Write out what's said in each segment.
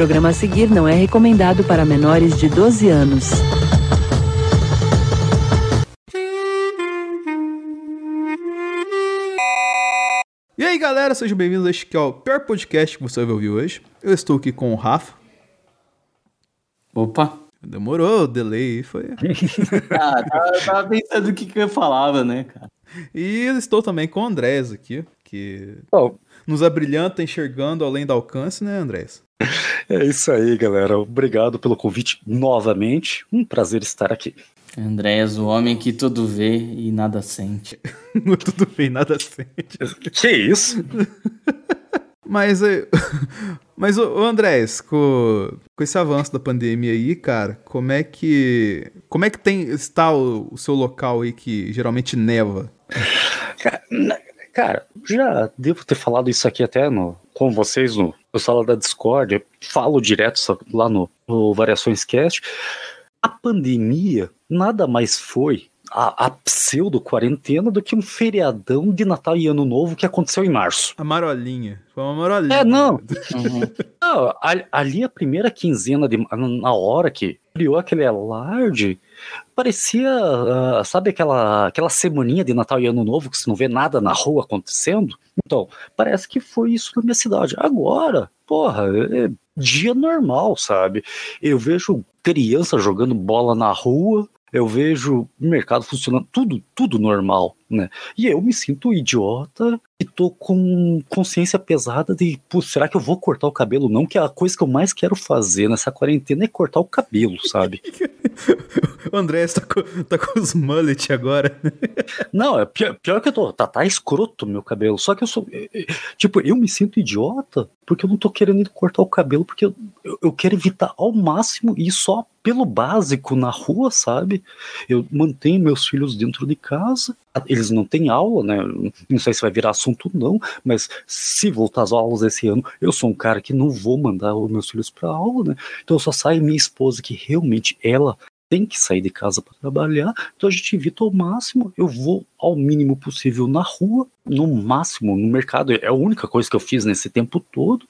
programa a seguir não é recomendado para menores de 12 anos. E aí galera, sejam bem-vindos a este que é o pior podcast que você vai ouvir hoje. Eu estou aqui com o Rafa. Opa! Demorou, o delay foi. ah, tava, tava pensando o que, que eu falava, né, cara? E estou também com o Andrés aqui, que oh. nos abrilhanta enxergando além do alcance, né, Andrés? É isso aí, galera. Obrigado pelo convite novamente. Um prazer estar aqui. Andréas, o homem que tudo vê e nada sente. tudo vê e nada sente. Que isso? Mas, mas o Andrés, com, com esse avanço da pandemia aí, cara, como é que como é que tem está o, o seu local aí que geralmente neva? Cara, cara, já devo ter falado isso aqui até no, com vocês no, no sala da Discord. Eu falo direto lá no, no Variações Cast. A pandemia nada mais foi a, a pseudo-quarentena do que um feriadão de Natal e Ano Novo que aconteceu em março. A marolinha. Foi uma marolinha. É, não. Uhum. não ali a primeira quinzena, de, na hora que criou aquele alarde, parecia, uh, sabe aquela, aquela semaninha de Natal e Ano Novo que você não vê nada na rua acontecendo? Então, parece que foi isso na minha cidade. Agora, porra, é dia normal, sabe? Eu vejo criança jogando bola na rua, eu vejo mercado funcionando, tudo, tudo normal, né? E eu me sinto idiota e tô com consciência pesada de, será que eu vou cortar o cabelo? Não, que a coisa que eu mais quero fazer nessa quarentena é cortar o cabelo, sabe? o André tá com, tá com os mullet agora. Não, é pior, pior que eu tô, tá, tá escroto meu cabelo, só que eu sou, é, é, tipo, eu me sinto idiota porque eu não tô querendo cortar o cabelo, porque eu, eu, eu quero evitar ao máximo ir só pelo básico na rua, sabe? Eu mantenho meus filhos dentro de casa, eles não têm aula, né? Não sei se vai virar assunto não, mas se voltar às aulas esse ano, eu sou um cara que não vou mandar os meus filhos para aula, né? Então só sai minha esposa que realmente ela tem que sair de casa para trabalhar, então a gente evita ao máximo. Eu vou ao mínimo possível na rua, no máximo no mercado. É a única coisa que eu fiz nesse tempo todo.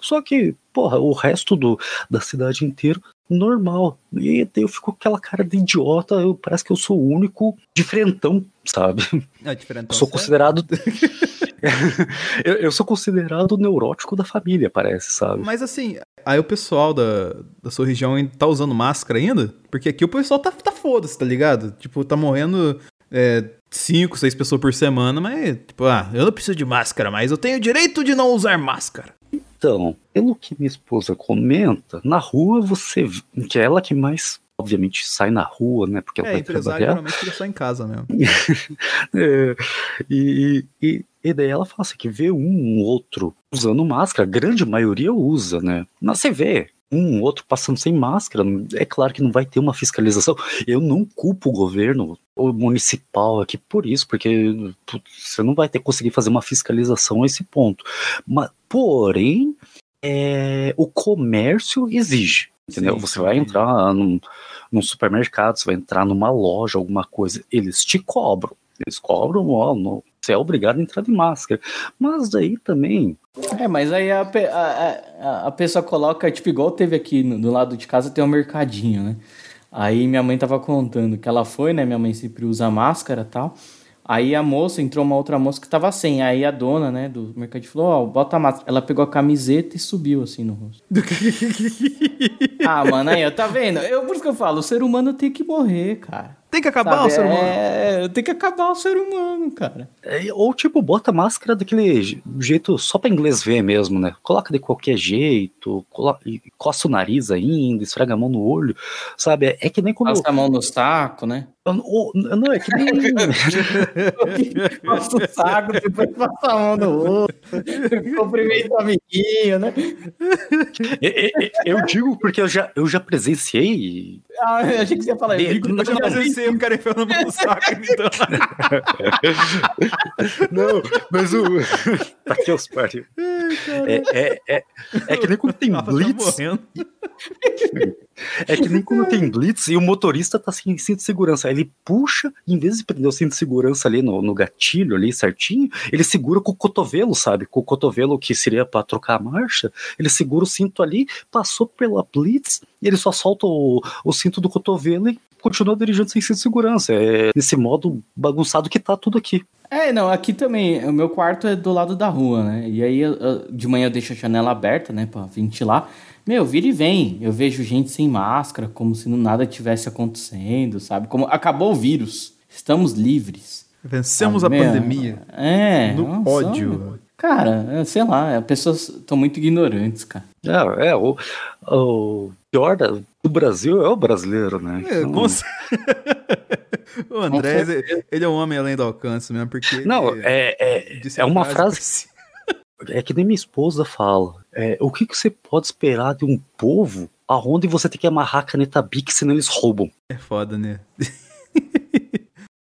Só que, porra, o resto do, da cidade inteira normal. E eu fico com aquela cara de idiota, eu, parece que eu sou o único diferentão, sabe? É, diferentão. Eu sou considerado. eu, eu, sou considerado neurótico da família, parece, sabe? Mas assim, aí o pessoal da, da sua região tá usando máscara ainda? Porque aqui o pessoal tá, tá foda-se, tá ligado? Tipo, tá morrendo é, cinco, seis pessoas por semana, mas, tipo, ah, eu não preciso de máscara, mas eu tenho o direito de não usar máscara. Então, pelo que minha esposa comenta, na rua você. que é ela que mais obviamente sai na rua, né? Porque ela é, vai trabalhar. geralmente fica só em casa mesmo. é, e, e, e daí ela fala assim, que vê um outro usando máscara, a grande maioria usa, né? Mas você vê, um outro passando sem máscara, é claro que não vai ter uma fiscalização. Eu não culpo o governo o municipal aqui por isso, porque você não vai ter conseguir fazer uma fiscalização a esse ponto. Mas, porém, é, o comércio exige. Entendeu? Sim, você vai entrar num, num supermercado, você vai entrar numa loja, alguma coisa, eles te cobram. Eles cobram, ó, no, você é obrigado a entrar de máscara. Mas daí também. É, mas aí a, a, a, pessoa coloca, tipo, igual teve aqui no, do lado de casa, tem um mercadinho, né? Aí minha mãe tava contando que ela foi, né? Minha mãe sempre usa máscara e tal. Aí a moça, entrou uma outra moça que tava sem. Aí a dona, né, do mercadinho falou: Ó, oh, bota a máscara. Ela pegou a camiseta e subiu assim no rosto. ah, mano, aí, tá vendo? Eu, por isso que eu falo: o ser humano tem que morrer, cara. Tem que acabar Sabe? o ser humano. É, tem que acabar o ser humano, cara. É, ou tipo, bota a máscara daquele jeito só pra inglês ver mesmo, né? Coloca de qualquer jeito, coloca, coça o nariz ainda, esfrega a mão no olho, sabe? É, é que nem como. Passa a mão nos tacos, né? Não, é que nem. passa o saco, depois passa a mão no outro. Cumprimenta o amiguinho, né? Eu, eu, digo porque eu já, eu já presenciei. Ah, eu achei que você ia falar. Eu, digo, eu já presenciei o cara enfiando a mão no saco, então. Não, mas o. Tá aqui os pariu. É, é, é, é que nem quando tem tá blitz. Tá É que nem quando tem blitz e o motorista tá sem cinto de segurança. Aí ele puxa, em vez de prender o cinto de segurança ali no, no gatilho ali certinho, ele segura com o cotovelo, sabe? Com o cotovelo que seria para trocar a marcha, ele segura o cinto ali, passou pela blitz e ele só solta o, o cinto do cotovelo e continua dirigindo sem cinto de segurança. É nesse modo bagunçado que tá tudo aqui. É, não, aqui também, o meu quarto é do lado da rua, né? E aí eu- eu- de manhã eu deixo a janela aberta, né, pra ventilar. Meu, vira e vem. Eu vejo gente sem máscara, como se nada tivesse acontecendo, sabe? Como acabou o vírus. Estamos livres. Vencemos Ah, a meu, pandemia. É. No nossa, ódio. Cara, é, sei lá, as pessoas estão muito ignorantes, cara. É, é o, o pior da- do Brasil é o brasileiro, né? É, Então- com o André, ele- ele é um homem além do alcance mesmo, porque. Não, ele é, é, é a uma frase. É que nem minha esposa fala. É, o que, que você pode esperar de um povo aonde você tem que amarrar a caneta Bic, senão eles roubam? É foda, né?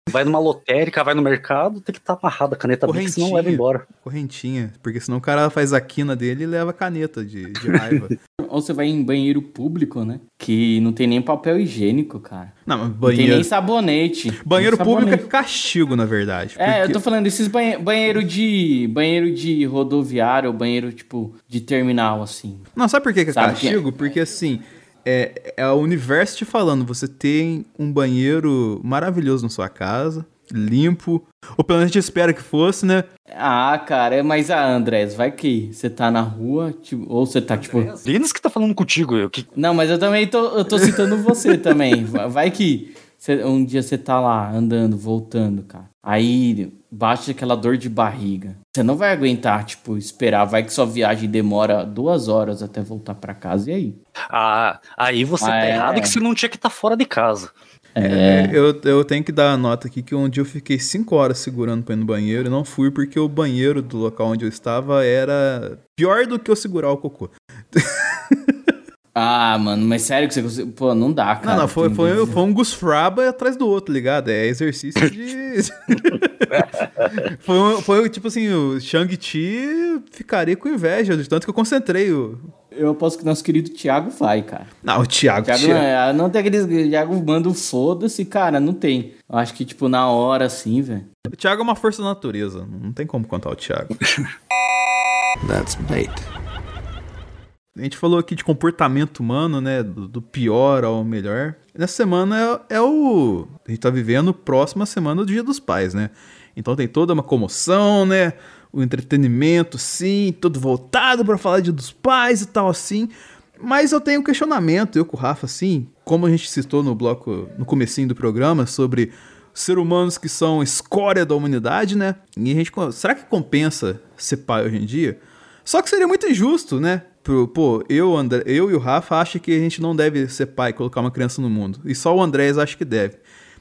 Vai numa lotérica, vai no mercado, tem que estar amarrada a caneta Bic, senão leva embora. Correntinha. Porque senão o cara faz a quina dele e leva caneta de, de raiva. Ou você vai em banheiro público, né? Que não tem nem papel higiênico, cara. Não, mas Não tem banheiro. nem sabonete. Banheiro Nem público é sabonete. castigo, na verdade. É, eu tô falando desses banhe banheiro de banheiro de rodoviário, ou banheiro tipo de terminal assim. Não, sabe por que, que é Sabe que- castigo? Porque assim, é, é o universo te falando, você tem um banheiro maravilhoso na sua casa, limpo, ou pelo menos a gente espera que fosse, né? Ah, cara, mas a Andrés, vai que você tá na rua, tipo, ou você tá tipo, Linus que tá falando contigo, eu que não, mas eu também tô, eu tô citando você também. Vai- que você- um dia você tá lá andando, voltando, cara. Aí bate aquela dor de barriga. Você não vai aguentar, tipo, esperar. Vai que sua viagem demora duas horas até voltar pra casa. E aí? Ah, aí você Ah, tá é. errado que você não tinha que estar fora de casa. É. Eu, eu tenho que dar a nota aqui que um dia eu fiquei 5 horas segurando pra ir no banheiro e não fui porque o banheiro do local onde eu estava era pior do que eu segurar o cocô. Ah, mano, mas sério que você conseguiu? Pô, não dá, cara. não, não, foi, foi, vezes- foi um gusfraba atrás do outro, ligado? É exercício de. foi, um- foi tipo assim, o Shang-Chi ficaria com inveja, de tanto que eu concentrei o. Eu aposto que nosso querido Thiago vai, cara. Não, o Thiago. Thiago Thiago. não, é- não tem aqueles. Thiago manda o foda-se, cara, não tem. Eu acho que, tipo, na hora assim, velho. O Thiago é uma força da natureza. Não tem como contar o Thiago. That's bait. A gente falou aqui de comportamento humano, né? Do, do pior ao melhor. Nessa semana é, é o. A gente tá vivendo próxima semana do Dia dos Pais, né? Então tem toda uma comoção, né? O entretenimento, sim, todo voltado pra falar de Dia dos Pais e tal, assim. Mas eu tenho um questionamento, eu com o Rafa, assim, como a gente citou no bloco, no comecinho do programa, sobre ser humanos que são escória da humanidade, né? E a gente, será que compensa ser pai hoje em dia? Só que seria muito injusto, né? Pro- Pô, eu, André, eu e o Rafa acham que a gente não deve ser pai e colocar uma criança no mundo. E só o Andrés acha que deve.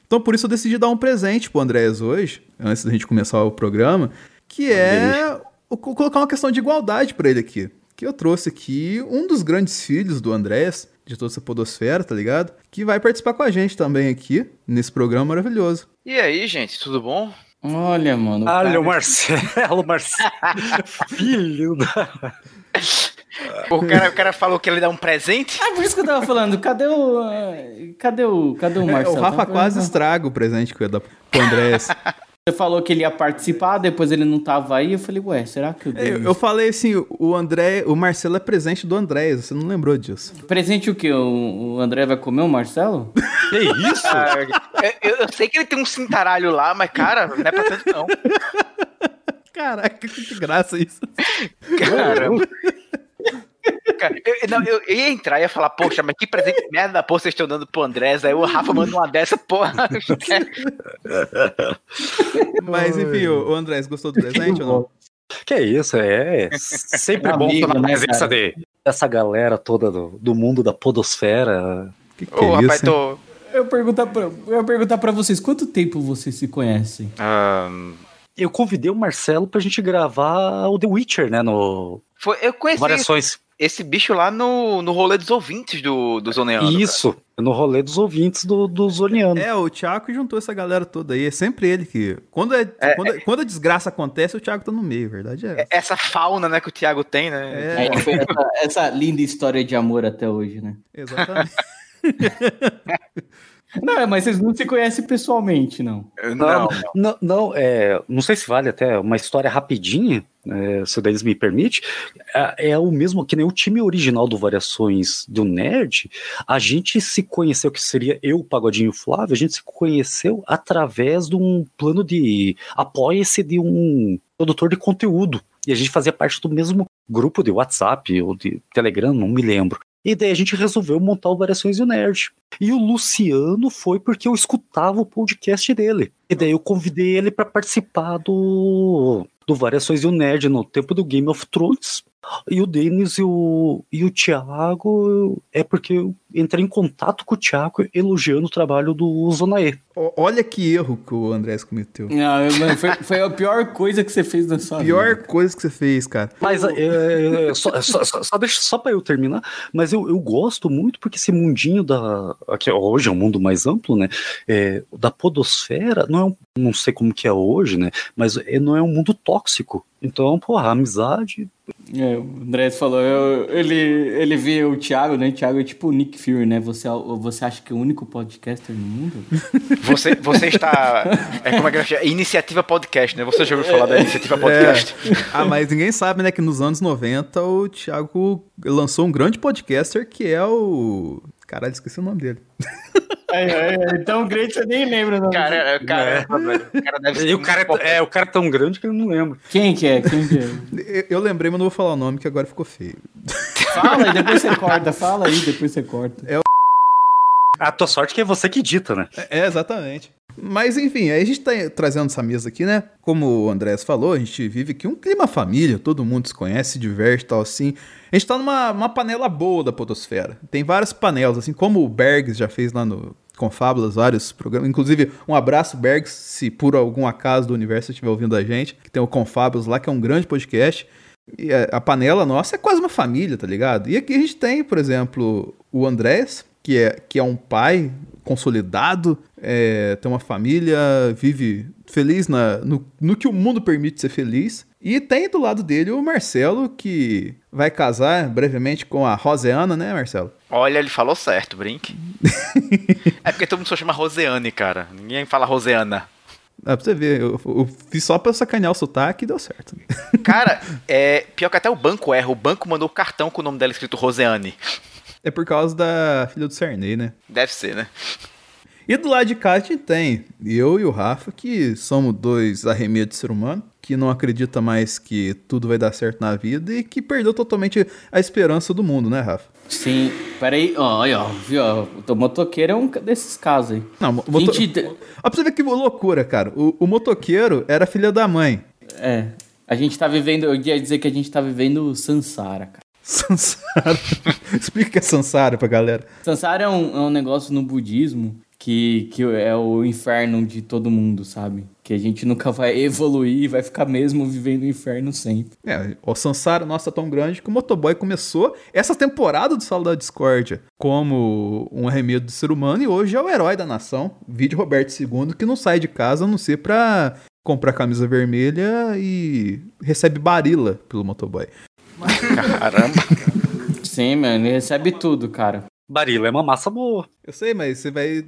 Então por isso eu decidi dar um presente pro Andrés hoje, antes da gente começar o programa, que é o- colocar uma questão de igualdade pra ele aqui. Que eu trouxe aqui um dos grandes filhos do Andrés, de toda essa podosfera, tá ligado? Que vai participar com a gente também aqui, nesse programa maravilhoso. E aí, gente, tudo bom? Olha, mano. Olha o Marcelo, Marcelo. Filho da. O cara, o cara falou que ele dá um presente. Ah, por isso que eu tava falando, cadê o. Cadê o. Cadê o É, Marcelo? o Rafa quase falando- estraga o presente que eu ia dar pro Andrés. Você falou que ele ia participar, depois ele não tava aí. Eu falei, ué, será que eu dei Eu, eu falei assim, o André, o Marcelo é presente do Andrés, você não lembrou disso. Presente o quê? O, o André vai comer o Marcelo? Que isso? Ah, eu, eu sei que ele tem um cintaralho lá, mas, cara, não é pra tanto não. Caraca, que graça isso. Caramba. Cara, eu, não, eu, eu ia entrar e ia falar, poxa, mas que presente merda da porra vocês estão dando pro Andrés. Aí o Rafa manda uma dessa, porra. Mas enfim, o, Andrés gostou do presente ou não? Que isso, é sempre É bom amigo, estar na né, presença cara? de, dessa galera toda do, do mundo da podosfera. Que que Ô, é rapaz, isso, tô. Eu ia perguntar pra, eu ia perguntar pra vocês, quanto tempo vocês se conhecem? Ahn, Eu convidei o Marcelo pra gente gravar o The Witcher, né? No foi, eu conheci Variações. Esse bicho lá no, no rolê dos ouvintes do, do Zoneano. cara. Isso, no rolê dos ouvintes do, do Zoniano. É, o Thiago juntou essa galera toda aí. É sempre ele que. Quando, é, quando, quando a desgraça acontece, o Thiago tá no meio, a verdade é. essa. Essa fauna, né, que o Thiago tem, né? É, essa, essa linda história de amor até hoje, né? exatamente. Não, mas vocês não se conhecem pessoalmente, não. Não, Não, não, é, não sei se vale até uma história rapidinha, é, se o Denis me permite. É, é o mesmo que nem o time original do Variações do Nerd. A gente se conheceu, que seria eu, o Pagodinho Flávio, a gente se conheceu através de um plano de apoia-se de um produtor de conteúdo. E a gente fazia parte do mesmo grupo de WhatsApp ou de Telegram, não me lembro. E daí a gente resolveu montar o Variações do Nerd. E o Luciano foi porque eu escutava o podcast dele. E daí eu convidei ele para participar do, do Variações do Nerd no tempo do Game of Thrones. E o Denis e o, e o Thiago é porque eu entrei em contato com o Thiago elogiando o trabalho do Zonaê. Olha que erro que o Andrés cometeu. Não, foi, foi a pior coisa que você fez na sua Pior vida. coisa que você fez, cara. Mas é, é, só, só, só, só, deixa, só pra eu terminar, mas eu, eu gosto muito porque esse mundinho da. Aqui, hoje é um mundo mais amplo, né? É, da podosfera, não é um, não sei como que é hoje, né? Mas é, não é um mundo tóxico. Então, porra, a amizade. É, o André falou, eu- ele, ele vê o Thiago, né? O Thiago é tipo o Nick Fury, né? Você, você acha que é o único podcaster no mundo? Você, você está. É como é que chama? Iniciativa Podcast, né? Você já ouviu falar da Iniciativa Podcast? Ah, mas ninguém sabe, né, que nos anos 90 o Thiago lançou um grande podcaster que é o. Caralho, esqueci o nome dele. É, é, é, então o grande você nem lembra. Não. Cara, cara, velho, o cara deve ser E o cara, muito é, o cara é tão grande que eu não lembro. Quem que é? Quem que é? Eu, eu lembrei, mas não vou falar o nome, que agora ficou feio. Fala aí, depois você corta. Fala aí, depois você corta. A tua sorte que é você que dita, né? É, exatamente. Mas enfim, aí a gente tá trazendo essa mesa aqui, né? Como o Andrés falou, a gente vive aqui um clima família, todo mundo se conhece, se diverte e tal assim. A gente tá numa uma panela boa da podosfera. Tem várias panelas, assim como o Bergs já fez lá no Confábulas, vários programas. Inclusive, um abraço, Bergs, se por algum acaso do universo estiver ouvindo a gente, que tem o Confábulas lá, que é um grande podcast. E a, a panela nossa é quase uma família, tá ligado? E aqui a gente tem, por exemplo, o Andrés, que é, que é um pai consolidado, é, tem uma família, vive feliz na, no, no que o mundo permite ser feliz. E tem do lado dele o Marcelo, que vai casar brevemente com a Roseana, né, Marcelo? Olha, ele falou certo, brinque. é porque todo mundo só chama Roseane, cara. Ninguém fala Roseana. Dá pra você ver, eu, eu fiz só pra sacanear o sotaque e deu certo. Cara, é pior que até o banco erra. O banco mandou o cartão com o nome dela escrito Roseane. É por causa da filha do Sarney, né? Deve ser, né? E do lado de cá a gente tem eu e o Rafa, que somos dois arremedos de ser humano, que não acredita mais que tudo vai dar certo na vida e que perdeu totalmente a esperança do mundo, né, Rafa? Sim, peraí, ó, olha, ó, viu, ó, o motoqueiro é um desses casos aí. Não, o moto... Gente, Ó, pra você ver que loucura, cara. O, o motoqueiro era filha da mãe. É, a gente tá vivendo, eu ia dizer que a gente tá vivendo Sansara, cara. Sansara. Explica o que é Sansara pra galera. Sansara é um, é um negócio no budismo que, que é o inferno de todo mundo, sabe? Que a gente nunca vai evoluir e vai ficar mesmo vivendo o inferno sempre. É, o Sansara, nossa, é tão grande que o Motoboy começou essa temporada do Sala da Discórdia como um arremedo do ser humano e hoje é o herói da nação. Vídeo Roberto II, que não sai de casa a não ser pra comprar camisa vermelha e recebe barila pelo Motoboy. Caramba. Sim, mano, ele recebe tudo, cara. Barilo é uma massa boa. Eu sei, mas você vai.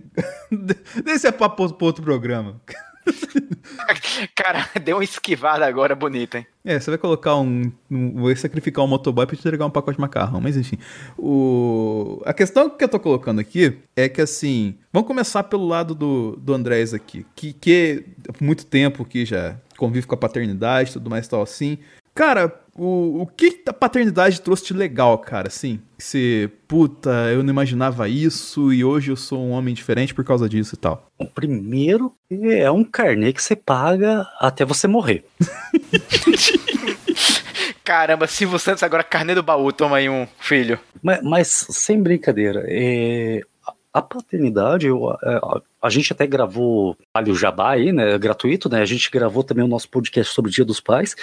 Deixa pra outro programa. Cara, deu uma esquivada agora bonita, hein? É, você vai colocar um. um vai sacrificar um motoboy pra te entregar um pacote de macarrão, mas enfim. O, a questão que eu tô colocando aqui é que assim. Vamos começar pelo lado do, do Andrés aqui, que, que muito tempo que já convive com a paternidade e tudo mais e tal assim. Cara, o, o que a paternidade trouxe de legal, cara, assim? Você, puta, eu não imaginava isso e hoje eu sou um homem diferente por causa disso e tal. O primeiro é um carnê que você paga até você morrer. Caramba, Silvio Santos agora carne do baú, toma aí um filho. Mas, mas sem brincadeira, é, a- paternidade, eu, a, a- a gente até gravou ali o Jabá aí, né? Gratuito, né? A gente gravou também o nosso podcast sobre o Dia dos Pais.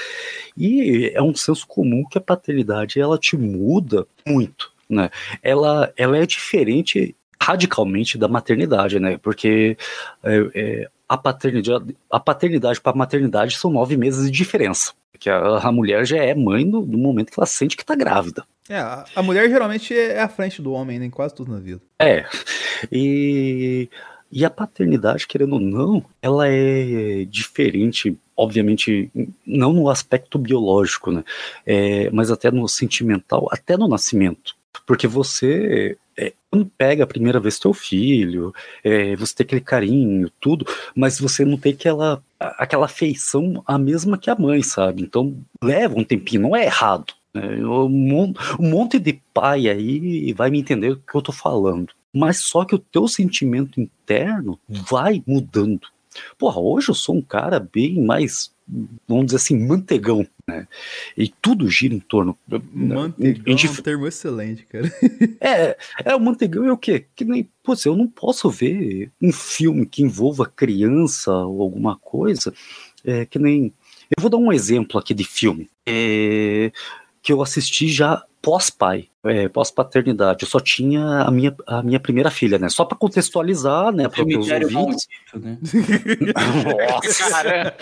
E é um senso comum que a paternidade ela te muda muito, né? Ela, ela é diferente radicalmente da maternidade, né? Porque é, é, a paternidade, a paternidade para a maternidade são nove meses de diferença. Que a, a mulher já é mãe no, no momento que ela sente que tá grávida. É, a, mulher geralmente é à frente do homem, né, em quase tudo na vida. É. E, e a paternidade, querendo ou não, ela é diferente, obviamente, não no aspecto biológico, né? É, mas até no sentimental, até no nascimento. Porque você, é, quando pega a primeira vez teu filho, é, você tem aquele carinho, tudo, mas você não tem aquela, aquela afeição a mesma que a mãe, sabe? Então leva um tempinho, não é errado. Né? Um, mon- monte de pai aí vai me entender o que eu tô falando. Mas só que o teu sentimento interno vai mudando. Porra, hoje eu sou um cara bem mais, vamos dizer assim, mantegão, né? E tudo gira em torno. Mantegão em é um termo excelente, cara. é, é, o mantegão é o quê? Que nem, putz, eu não posso ver um filme que envolva criança ou alguma coisa, é, que nem, eu vou dar um exemplo aqui de filme, é, que eu assisti já pós-pai, é, pós-paternidade, eu só tinha a minha, a minha primeira filha, né, só para contextualizar, né, para os Cemitério ouvintes, maldito, né? Nossa.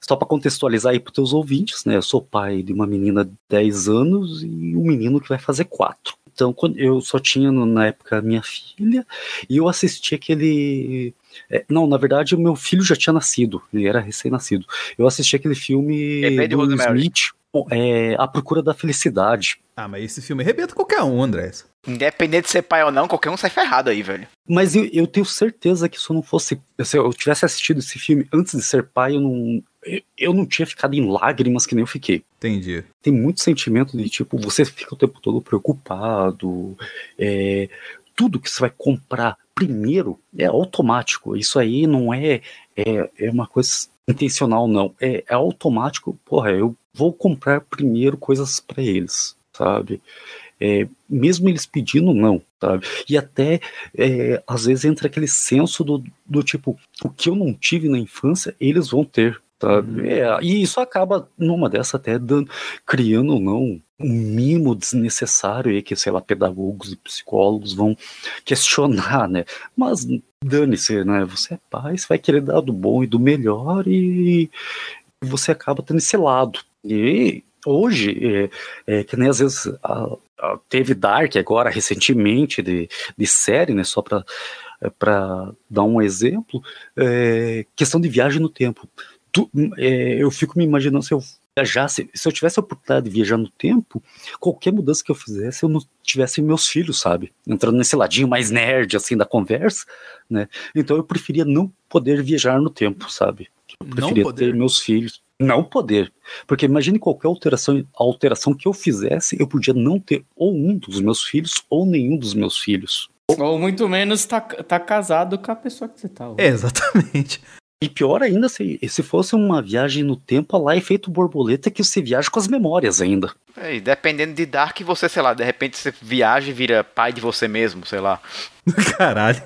Só para contextualizar aí para teus ouvintes, né? Eu sou pai de uma menina de 10 anos e um menino que vai fazer 4. Então, quando eu só tinha na época minha filha e eu assisti aquele. é, não, na verdade, o meu filho já tinha nascido, ele era recém-nascido. Eu assisti aquele filme de do Rosemary. Smith, é, A Procura da Felicidade. Ah, mas esse filme arrebenta qualquer um, André. Independente de ser pai ou não, qualquer um sai ferrado aí, velho. Mas eu, eu tenho certeza que se eu não fosse. Se eu tivesse assistido esse filme antes de ser pai, eu não, eu- não tinha ficado em lágrimas que nem eu fiquei. Entendi. tem muito sentimento de tipo, você fica o tempo todo preocupado, é, tudo que você vai comprar primeiro é automático. Isso aí não é, é, é uma coisa intencional, não. É, é automático. Porra, eu vou comprar primeiro coisas para eles, sabe? É, mesmo eles pedindo, não, sabe? E até, é, às vezes, entra aquele senso do, do tipo, o que eu não tive na infância, eles vão ter. Sabe? É, e isso acaba, numa dessa, até dando, criando ou não um mimo desnecessário aí que, sei lá, pedagogos e psicólogos vão questionar, né? Mas dane-se, né? Você é pai, você vai querer dar do bom e do melhor e você acaba tendo esse lado. E hoje, é, é, que nem às vezes a- a- teve Dark agora recentemente de, de série, né? Só para para dar um exemplo, é, questão de viagem no tempo. Tu- é, eu fico me imaginando se eu viajasse, se eu tivesse a oportunidade de viajar no tempo, qualquer mudança que eu fizesse, eu não tivesse meus filhos, sabe? Entrando nesse ladinho mais nerd, assim, da conversa, né? Então eu preferia não poder viajar no tempo, sabe? Eu Não preferia poder? ter meus filhos. Não poder. Porque imagine qualquer alteração, alteração que eu fizesse, eu podia não ter ou um dos meus filhos ou nenhum dos meus filhos. Ou muito menos tá, tá casado com a pessoa que você tá. É, exatamente. E pior ainda, se, se fosse uma viagem no tempo, lá efeito borboleta, que você viaja com as memórias ainda. É, e dependendo de Dark, você, sei lá, de repente você viaja e vira pai de você mesmo, sei lá. Caralho.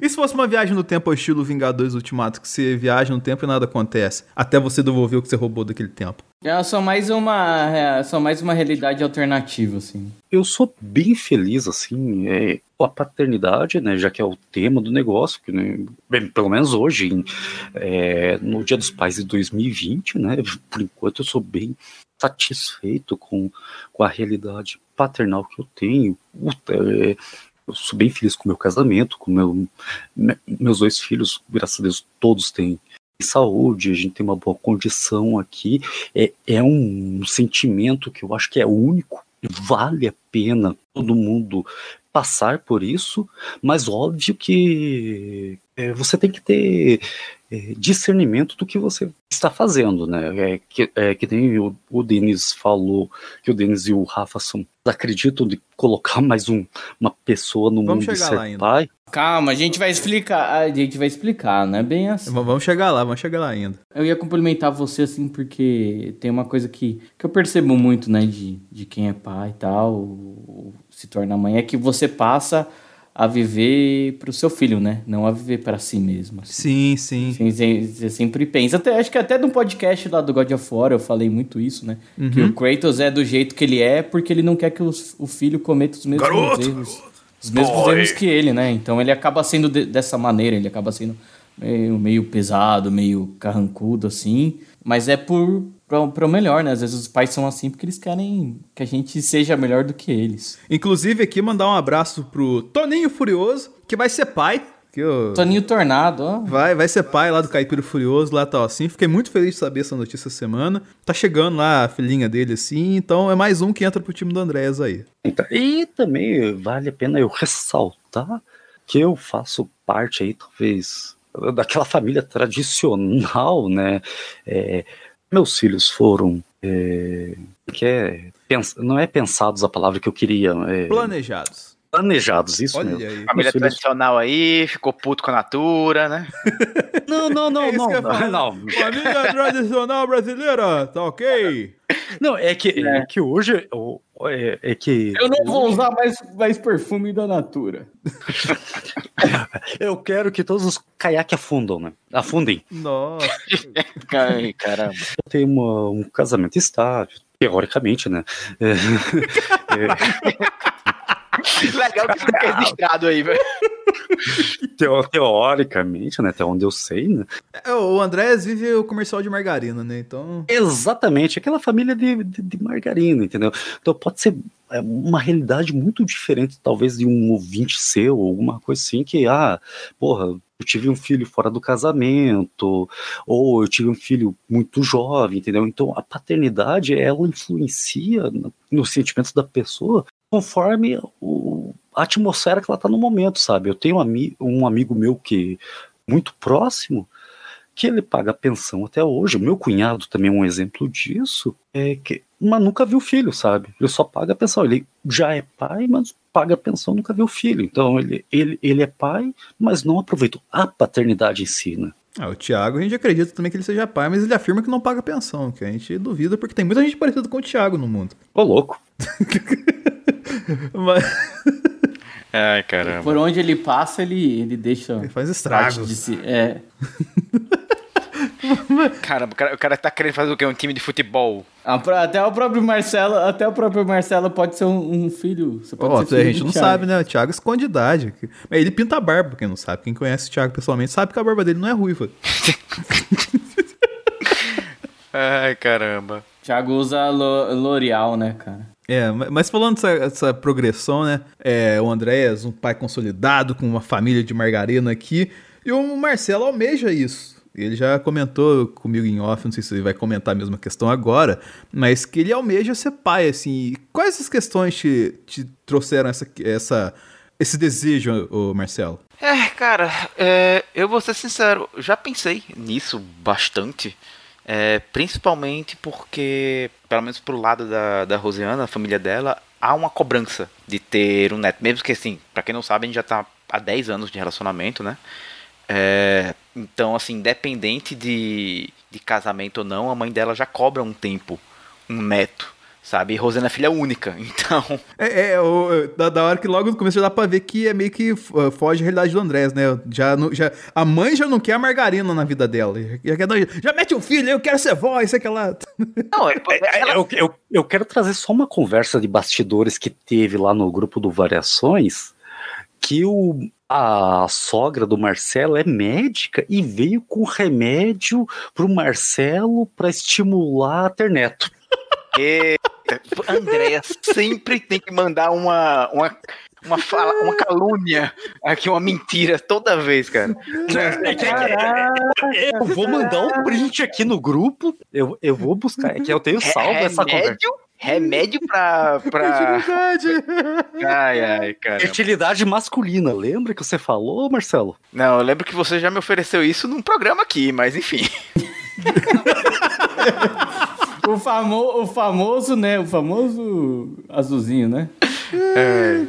E se fosse uma viagem no tempo ao estilo Vingadores Ultimato, que você viaja no tempo e nada acontece, até você devolver o que você roubou daquele tempo? É só mais uma, é, só mais uma realidade alternativa, assim. Eu sou bem feliz, assim, é, com a paternidade, né, já que é o tema do negócio, que, né, bem, pelo menos hoje, em, é, no Dia dos Pais de 2020, né, por enquanto eu sou bem satisfeito com, com a realidade paternal que eu tenho. Puta, é, eu sou bem feliz com o meu casamento, com meu, me- meus dois filhos, graças a Deus, todos têm saúde, a gente tem uma boa condição aqui. É, é um sentimento que eu acho que é único, vale a pena todo mundo passar por isso, mas óbvio que é, você tem que ter é, discernimento do que você está fazendo, né? É que, é, que nem o, o Denis falou, que o Denis e o Rafa são, acreditam de colocar mais um, uma pessoa no Vamos mundo chegar lá ainda. pai. Calma, a gente vai explicar. A gente vai explicar, não é bem assim. Vamos chegar lá, vamos chegar lá ainda. Eu ia complementar você, assim, porque tem uma coisa que, que eu percebo muito, né, de, de quem é pai e tal, ou se torna mãe, é que você passa a viver pro seu filho, né? Não a viver para si mesmo. assim. Sim, sim. Sim, sim, Você sempre pensa. Até, acho que até no podcast lá do God of War eu falei muito isso, né? Que o Kratos é do jeito que ele é porque ele não quer que os- o filho cometa os mesmos Garoto! erros. Os mesmos Boy! erros que ele, né? Então ele acaba sendo de- dessa maneira, ele acaba sendo meio, meio pesado, meio carrancudo, assim. Mas é por pra o melhor, né? Às vezes os pais são assim porque eles querem que a gente seja melhor do que eles. Inclusive, aqui mandar um abraço pro Toninho Furioso, que vai ser pai. Que eu... Toninho Tornado, ó. Vai, vai ser pai lá do Caipira Furioso, lá tal assim. Fiquei muito feliz de saber essa notícia essa semana. Tá chegando lá a filhinha dele assim, então é mais um que entra pro time do Andrés aí. Então, e também vale a pena eu ressaltar que eu faço parte aí, talvez, daquela família tradicional, né? É, meus filhos foram. É, que é, pens- não é pensados a palavra que eu queria, é, Planejados. planejados, isso Olha mesmo. aí. Família filhos- tradicional aí, ficou puto com a Natura, né? Não, não, não, É não, eu falar. não, Família tradicional brasileira, tá ok? não, é que, é. que hoje o- é, é que Eu não vou usar mais, mais perfume da Natura. eu quero que todos os caiaques afundam, né? Afundem. Nossa. Ai, caramba. Eu tenho uma- um casamento estável, teoricamente, né? É, Legal que fica registrado aí, velho. teo- teoricamente, né? Até onde eu sei, né? É, O Andrés vive o comercial de margarina, né? Então. Exatamente, aquela família de, de, de margarina, entendeu? Então pode ser é, uma realidade muito diferente, talvez, de um ouvinte seu, ou alguma coisa assim, que, ah, porra, eu tive um filho fora do casamento, ou eu tive um filho muito jovem, entendeu? Então a paternidade, ela influencia no- nos sentimentos da pessoa conforme o, a atmosfera que ela tá no momento, sabe? Eu tenho um, ami um amigo meu que, muito próximo, que ele paga pensão até hoje. Meu cunhado também é um exemplo disso, é que, mas nunca viu filho, sabe? Ele só paga pensão. Ele já é pai, mas paga pensão, nunca viu filho. Então ele, ele, ele é pai, mas não aproveitou a paternidade em si, né? Ah, o Thiago, a gente acredita também que ele seja pai, mas ele afirma que não paga pensão, que a gente duvida, porque tem muita gente parecida com o Thiago no mundo. Ô, louco. Mas Ai, caramba. Por onde ele passa, ele, ele deixa ele faz estragos. de si. É. Caramba, o cara, o cara tá querendo fazer o quê? Um time de futebol? Até o próprio Marcelo, até o próprio Marcelo pode ser um, um filho. Você pode Ó, ser filho a gente não Thiago. sabe, né? O Thiago esconde idade. Mas ele pinta a barba, quem não sabe. Quem conhece o Thiago pessoalmente sabe que a barba dele não é ruiva. Ai, caramba. Thiago usa Lo- L'Oreal, né, cara? É, ma- mas falando dessa essa progressão, né? É, o Andréas, um pai consolidado, com uma família de margarina aqui. E o Marcelo almeja isso. Ele já comentou comigo em off, não sei se ele vai comentar a mesma questão agora, mas que ele almeja ser pai, assim. Quais as questões te, te trouxeram essa, essa, esse desejo, ô Marcelo? É, cara, é, eu vou ser sincero, já pensei nisso bastante. é, principalmente porque, pelo menos pro lado da, da Rosiana, a família dela, há uma cobrança de ter um neto. Mesmo que, assim, pra quem não sabe, a gente já tá há 10 anos de relacionamento, né? É, então, assim, independente de, de casamento ou não, a mãe dela já cobra um tempo, um neto, sabe? E Rosiana é filha única, então. É, é, o- da, da hora que logo no começo já dá pra ver que é meio que uh, foge a realidade do Andrés, né? Já, não- já, a mãe já não quer a margarina na vida dela. Já, quer já mete um filho, eu quero ser vó, isso aqui lá. Não, é, ela- Eu, eu, eu quero trazer só uma conversa de bastidores que teve lá no grupo do Variações, que o, a sogra do Marcelo é médica e veio com remédio pro Marcelo para estimular a ter neto. Eita, Andréia sempre tem que mandar uma, uma, uma, fala, uma calúnia aqui, uma mentira toda vez, cara. Eu vou mandar um print aqui no grupo, eu, eu vou buscar, é que eu tenho salvo essa conversa. Remédio, pra, pra... Verdade. Ai, ai, cara. Fertilidade masculina, lembra que você falou, Marcelo? Não, eu lembro que você já me ofereceu isso num programa aqui, mas enfim. O, famo, o famoso, né? O famoso azulzinho, né?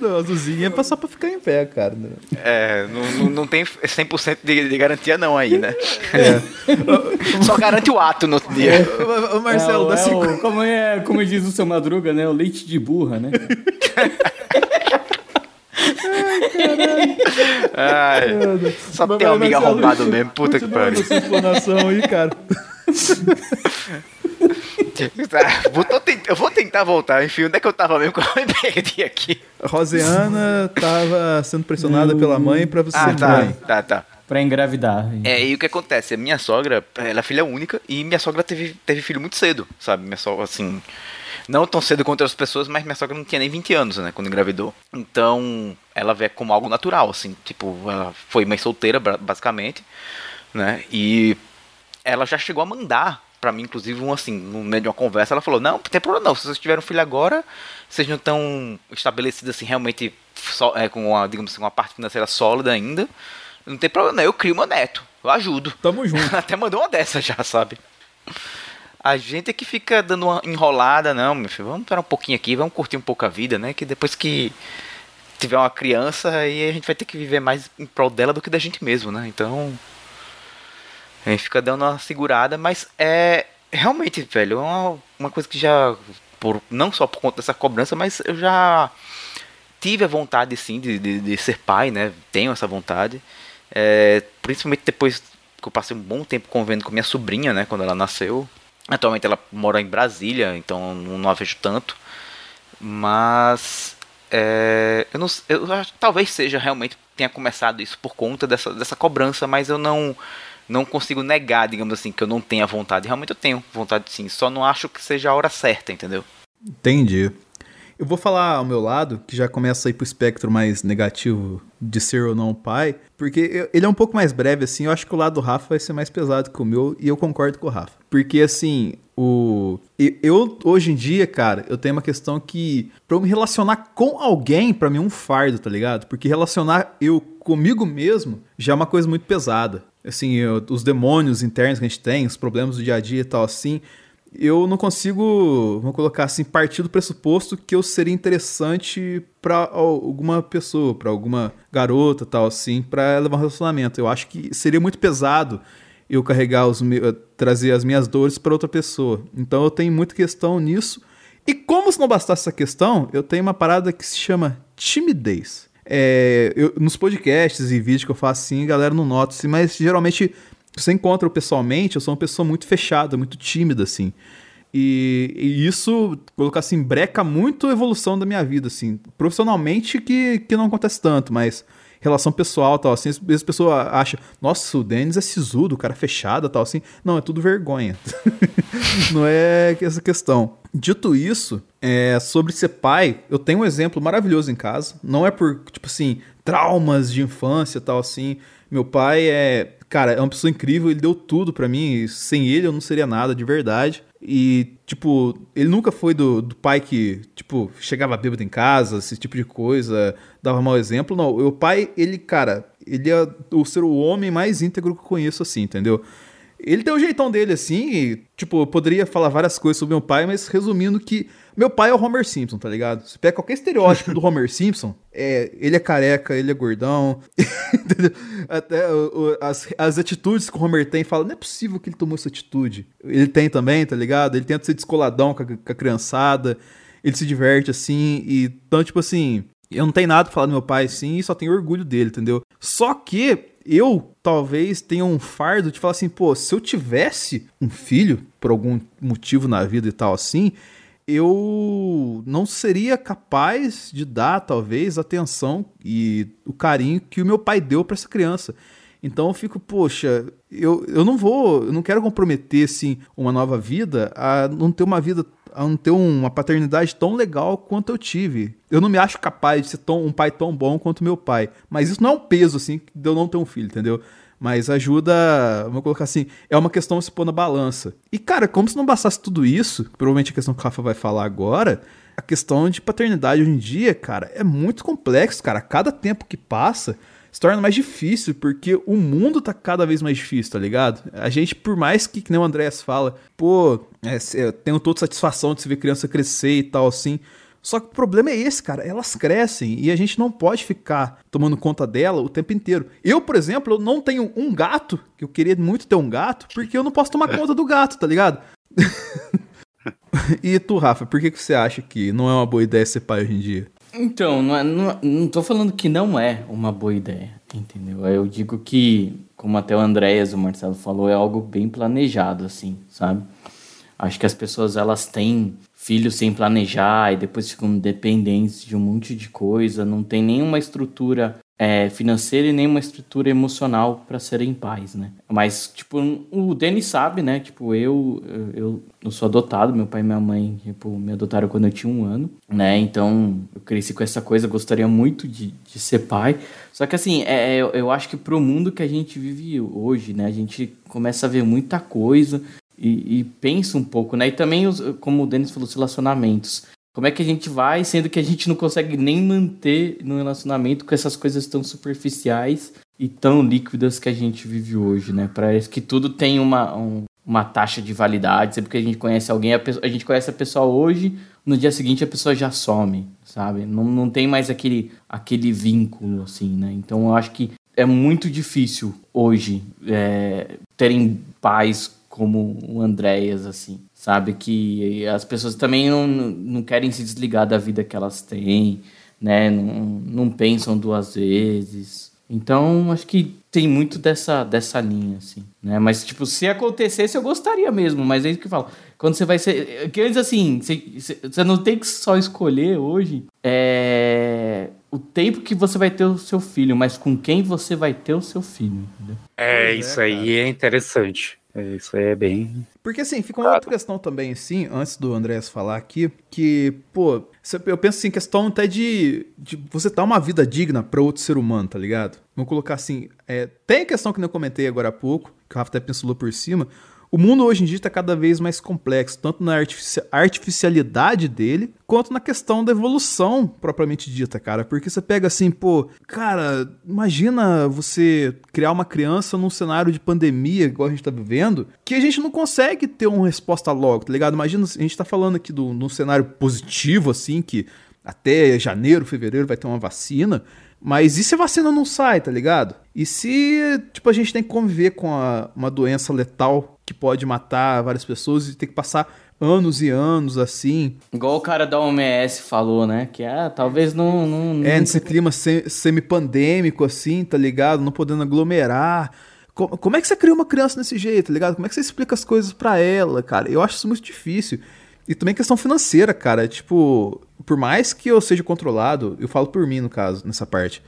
Não, azulzinha é pra- só pra ficar em pé, cara. né? É, não, não, não tem 100% de, de garantia não aí, né? Só garante o ato no outro dia. Ô, ô, Marcelo, é, o- dá é cinco. o- como, é, como diz o seu Madruga, né? O leite de burra, né? Ai, só tem um amigo arrombado mesmo, puta que pariu. essa explanação aí, cara. Tá, vou, tô tent- eu vou tentar voltar, enfim, onde é que eu tava mesmo que eu me perdi aqui? A Rosiana tava sendo pressionada pela mãe pra você Ah, tá, mãe. tá, tá. pra engravidar. É, e o que acontece? A minha sogra, ela é filha única e minha sogra teve, teve filho muito cedo, sabe? Minha sogra, assim. Não tão cedo quanto outras pessoas, mas minha sogra não tinha nem 20 anos, né? Quando engravidou. Então, ela vê como algo natural, assim. Tipo, ela foi mãe solteira, ba- basicamente, né? E ela já chegou a mandar pra mim, inclusive, um assim, no meio de uma conversa, ela falou: Não, não tem problema não. Se vocês tiveram um filho agora, vocês não estão estabelecidos assim, realmente, só, é, com uma, digamos assim, uma parte financeira sólida ainda. Não tem problema, não. Eu crio meu neto. Eu ajudo. Tamo junto. Até mandou uma dessa já, sabe? A gente é que fica dando uma enrolada, não, meu filho. Vamos esperar um pouquinho aqui, vamos curtir um pouco a vida, né? Que depois que tiver uma criança, aí a gente vai ter que viver mais em prol dela do que da gente mesmo, né? Então. A gente fica dando uma segurada, mas é. Realmente, velho, é uma, uma coisa que já. Por, não só por conta dessa cobrança, mas eu já tive a vontade sim de, de, de ser pai, né? Tenho essa vontade. É, principalmente depois que eu passei um bom tempo convivendo com minha sobrinha, né? Quando ela nasceu. Atualmente ela mora em Brasília, então não, a vejo tanto. Mas é, eu não, eu talvez seja realmente tenha começado isso por conta dessa, dessa cobrança, mas eu não não consigo negar, digamos assim, que eu não tenha vontade. Realmente eu tenho vontade sim, só não acho que seja a hora certa, entendeu? Entendi. Eu vou falar ao meu lado, que já começa a ir pro espectro mais negativo de ser ou não pai, porque ele é um pouco mais breve, assim, eu acho que o lado do Rafa vai ser mais pesado que o meu, e eu concordo com o Rafa. Porque, assim, o... Eu, hoje em dia, cara, eu tenho uma questão que, pra eu me relacionar com alguém, pra mim é um fardo, tá ligado? Porque relacionar eu comigo mesmo já é uma coisa muito pesada. Assim, eu- os demônios internos que a gente tem, os problemas do dia a dia e tal, assim, eu não consigo, vamos colocar assim, partir do pressuposto que eu seria interessante pra alguma pessoa, pra alguma garota, tal assim, pra levar um relacionamento. Eu acho que seria muito pesado eu carregar os me- trazer as minhas dores pra outra pessoa. Então eu tenho muita questão nisso. E como se não bastasse essa questão, eu tenho uma parada que se chama timidez. É, eu- nos podcasts e vídeos que eu faço assim, a galera não nota, assim, mas geralmente você encontra eu pessoalmente, eu sou uma pessoa muito fechada, muito tímida, assim. E, e isso, colocar assim, breca muito a evolução da minha vida, assim. Profissionalmente que, que não acontece tanto, mas relação pessoal tal, assim, às vezes a pessoa acha, nossa, o Denis é sisudo, o cara é fechado tal, assim. Não, é tudo vergonha. não é essa questão. Dito isso, é, sobre ser pai, eu tenho um exemplo maravilhoso em casa. Não é por, tipo assim, traumas de infância tal, assim. Meu pai é, cara, é uma pessoa incrível, ele deu tudo pra mim. Sem ele eu não seria nada, de verdade. E, tipo, ele nunca foi do, do pai que, tipo, chegava bêbado em casa, esse tipo de coisa, dava mau exemplo. Não, o pai, ele, cara, ele é o ser o homem mais íntegro que eu conheço, assim, entendeu? Ele tem o jeitão dele, assim, e, tipo, eu poderia falar várias coisas sobre meu pai, mas resumindo que meu pai é o Homer Simpson, tá ligado? Você pega qualquer estereótipo do Homer Simpson, é, ele é careca, ele é gordão? Até o- o- as, as atitudes que o Homer tem, fala, não é possível que ele tomou essa atitude. Ele tem também, tá ligado? Ele tenta ser descoladão com a, com a criançada, ele se diverte, assim, e então, tipo assim, eu não tenho nada pra falar do meu pai, sim, e só tenho orgulho dele, entendeu? Só que eu talvez tenha um fardo de falar assim, pô, se eu tivesse um filho, por algum motivo na vida e tal assim, eu não seria capaz de dar, talvez, atenção e o carinho que o meu pai deu pra essa criança. Então eu fico, poxa, eu, eu não vou, eu não quero comprometer, assim, uma nova vida a não ter uma vida, a não ter uma paternidade tão legal quanto eu tive. Eu não me acho capaz de ser tão, um pai tão bom quanto meu pai. Mas isso não é um peso, assim, de eu não ter um filho, entendeu? Mas ajuda, vamos colocar assim, é uma questão se pôr na balança. E, cara, como se não bastasse tudo isso, provavelmente a questão que o Rafa vai falar agora, a questão de paternidade hoje em dia, cara, é muito complexo, cara. Cada tempo que passa se torna mais difícil, porque o mundo tá cada vez mais difícil, tá ligado? A gente, por mais que, que nem o Andrés fala, pô, é, eu tenho toda satisfação de se ver criança crescer e tal, assim. Só que o problema é esse, cara. Elas crescem e a gente não pode ficar tomando conta dela o tempo inteiro. Eu, por exemplo, eu não tenho um gato, que eu queria muito ter um gato, porque eu não posso tomar conta do gato, tá ligado? e tu, Rafa, por que, que você acha que não é uma boa ideia ser pai hoje em dia? Então, não, é- não, não tô falando que não é uma boa ideia, entendeu? Eu digo que, como até o Andréas, o Marcelo falou, é algo bem planejado, assim, sabe? Acho que as pessoas, elas têm filhos sem planejar e depois ficam dependentes de um monte de coisa, não tem nenhuma estrutura é, financeira e nem uma estrutura emocional para serem pais, né? Mas, tipo, o Denis sabe, né? Tipo, eu, eu, eu sou adotado, meu pai e minha mãe, tipo, me adotaram quando eu tinha um ano, né? Então, eu cresci com essa coisa, gostaria muito de, de ser pai. Só que, assim, é, eu, eu acho que pro mundo que a gente vive hoje, né? A gente começa a ver muita coisa e, e pensa um pouco, né? E também, os, como o Denis falou, os relacionamentos. Como é que a gente vai, sendo que a gente não consegue nem manter no relacionamento com essas coisas tão superficiais e tão líquidas que a gente vive hoje, né? Parece que tudo tem uma, um, uma taxa de validade. Sempre que a gente conhece alguém, a, pessoa, a, gente conhece a pessoa hoje, no dia seguinte a pessoa já some, sabe? Não, não tem mais aquele, aquele vínculo, assim, né? Então eu acho que é muito difícil hoje é, terem pais como o Andréas, assim, sabe? Que as pessoas também não, não querem se desligar da vida que elas têm, né? Não, não pensam duas vezes. Então, acho que tem muito dessa, dessa linha, assim, né? Mas, tipo, se acontecesse, eu gostaria mesmo, mas é isso que eu falo. Quando você vai ser... Que antes, assim, você, você não tem que só escolher hoje é, o tempo que você vai ter o seu filho, mas com quem você vai ter o seu filho, entendeu? É, pois isso é, aí é interessante. É, isso é bem. Porque assim, fica uma outra questão também, assim, antes do Andrés falar aqui, que, pô, eu penso assim, questão até de, de você dar uma vida digna para outro ser humano, tá ligado? Vamos colocar assim, é, tem a questão que eu comentei agora há pouco, que o Rafa até pensou por cima, o mundo hoje em dia está cada vez mais complexo, tanto na artificialidade dele, quanto na questão da evolução propriamente dita, cara. Porque você pega assim, pô, cara, imagina você criar uma criança num cenário de pandemia, igual a gente tá vivendo, que a gente não consegue ter uma resposta logo, tá ligado? Imagina, a gente tá falando aqui de um cenário positivo, assim, que até janeiro, fevereiro vai ter uma vacina. Mas e se a vacina não sai, tá ligado? E se, tipo, a gente tem que conviver com a, uma doença letal que pode matar várias pessoas e ter que passar anos e anos assim. Igual o cara da OMS falou, né? Que ah, talvez não. não é, nesse clima semi-pandêmico, assim, tá ligado? Não podendo aglomerar. Como, como é que você cria uma criança desse jeito, tá ligado? Como é que você explica as coisas para ela, cara? Eu acho isso muito difícil. E também questão financeira, cara. Tipo, por mais que eu seja controlado, eu falo por mim no caso, nessa parte,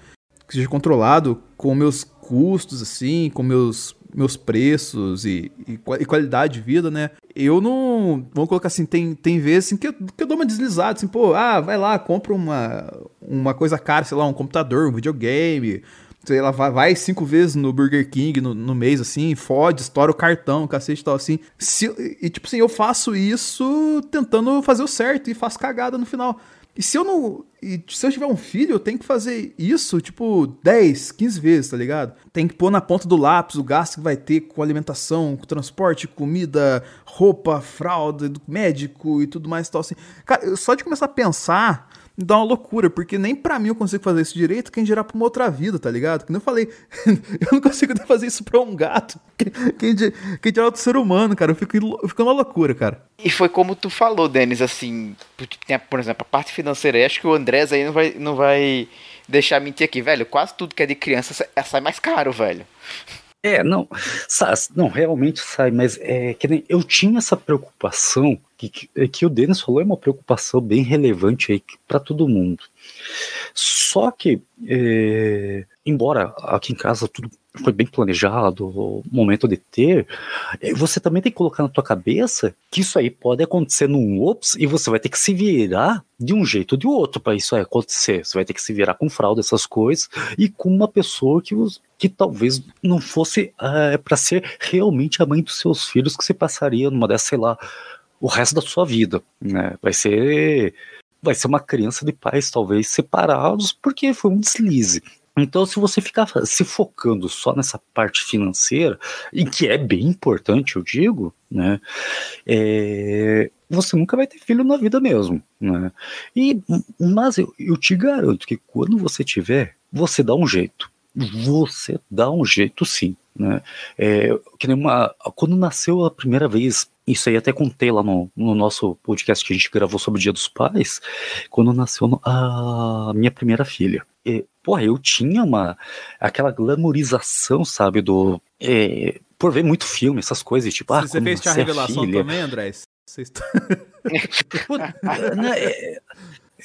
que seja controlado com meus custos, assim, com meus, meus preços e, e, e, qualidade de vida, né? Eu não. Vamos colocar assim, tem, tem vezes assim, que, eu, que eu dou uma deslizada, assim, pô, ah, vai lá, compra uma, uma coisa cara, sei lá, um computador, um videogame, sei lá, vai, cinco vezes no Burger King no, no mês, assim, fode, estoura o cartão, cacete e tal, assim. Se, e, tipo assim, eu faço isso tentando fazer o certo e faço cagada no final. E se eu não. E se eu tiver um filho, eu tenho que fazer isso, tipo, 10, 15 vezes, tá ligado? Tem que pôr na ponta do lápis o gasto que vai ter com alimentação, com transporte, comida, roupa, fralda, médico e tudo mais e tal, assim. Cara, só de começar a pensar dá uma loucura, porque nem para mim eu consigo fazer isso direito, quem dirá pra uma outra vida, tá ligado? Como eu falei, eu não consigo fazer isso pra um gato. Quem, quem dirá outro ser humano, cara? Eu fico, eu fico uma loucura, cara. E foi como tu falou, Denis, assim, por exemplo, a parte financeira, acho que o Andrés aí não vai, não vai deixar mentir aqui, velho. Quase tudo que é de criança sai mais caro, velho. É, não, não, realmente sai, mas é que nem, eu tinha essa preocupação que, que, que o Denis falou, é uma preocupação bem relevante aí para todo mundo. Só que, é, embora aqui em casa tudo foi bem planejado, o momento de ter, é, você também tem que colocar na tua cabeça que isso aí pode acontecer num ops e você vai ter que se virar de um jeito ou de outro para isso acontecer. Você vai ter que se virar com fraude, essas coisas, e com uma pessoa que, que talvez não fosse é, eh, para ser realmente a mãe dos seus filhos, que você passaria numa dessas, sei lá, o resto da sua vida, né? Vai ser vai ser uma criança de pais talvez separados porque foi um deslize. Então, se você ficar se focando só nessa parte financeira, e que é bem importante, eu digo, né, é, você nunca vai ter filho na vida mesmo, né? E, mas eu, eu te garanto que quando você tiver, você dá um jeito. Você dá um jeito sim, né? É, que nem uma, quando nasceu a primeira vez isso aí até contei lá no, no, nosso podcast que a gente gravou sobre o Dia dos Pais, quando nasceu a minha primeira filha. Porra, eu tinha uma aquela glamorização, sabe, do é, por ver muito filme, essas coisas, tipo, ah, você fez a revelação filha. também, André? Vocês... É,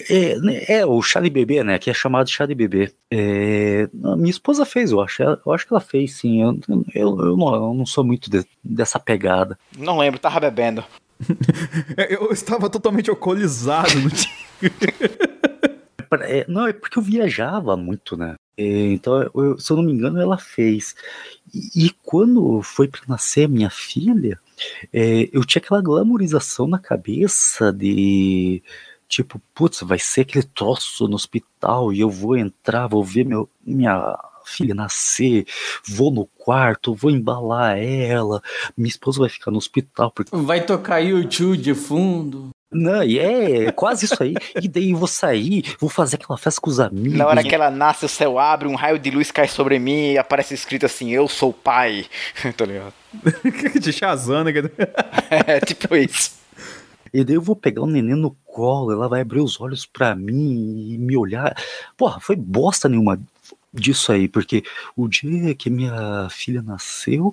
É, né, é, o chá de bebê, né? Que é chamado de chá de bebê. É, minha esposa fez, eu acho. Eu acho que ela fez, sim. Eu, eu, eu, não, eu não sou muito de- dessa pegada. Não lembro, tava bebendo. Eu estava totalmente alcoolizado no é, não, é porque eu viajava muito, né? É, então, eu- se eu não me engano, ela fez. E, e quando foi para nascer minha filha, é, eu tinha aquela glamorização na cabeça de tipo, putz, vai ser aquele troço no hospital e eu vou entrar, vou ver meu, minha filha nascer, vou no quarto, vou embalar ela, minha esposa vai ficar no hospital porque Vai tocar YouTube de fundo. Não, e é quase isso aí. E daí eu vou sair, vou fazer aquela festa com os amigos. Na hora que ela nasce, o céu abre, um raio de luz cai sobre mim e aparece escrito assim, eu sou o pai. tá ligado? de Shazana. cara. É tipo isso. E daí eu vou pegar o neném no colo, ela vai abrir os olhos pra mim e me olhar. Porra, foi bosta nenhuma disso aí, porque o dia que minha filha nasceu,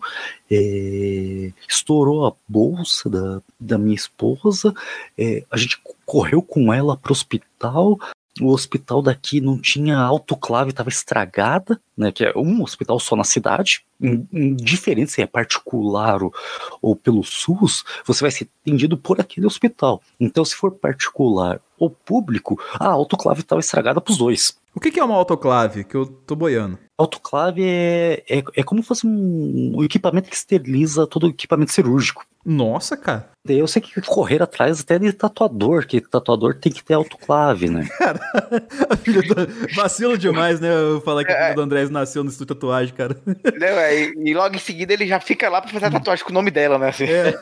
é, estourou a bolsa da, da minha esposa, é, a gente correu com ela pro hospital. O hospital daqui não tinha autoclave, estava estragada, né? Que é um hospital só na cidade. In- Indiferente se é particular ou, ou pelo SUS, você vai ser atendido por aquele hospital. Então, se for particular ou público, a autoclave estava estragada para os dois. O que que é uma autoclave? Que eu tô boiando. Autoclave é, é, é como se fosse um, um equipamento que esteriliza todo o equipamento cirúrgico. Nossa, cara. Eu sei que correr atrás até de tatuador, que tatuador tem que ter autoclave, né? A filha do... Vacilo demais, né? Eu falar que a filha do Andrés nasceu no estúdio de tatuagem, cara. Não, é, e logo em seguida ele já fica lá pra fazer a tatuagem com o nome dela, né? assim. É.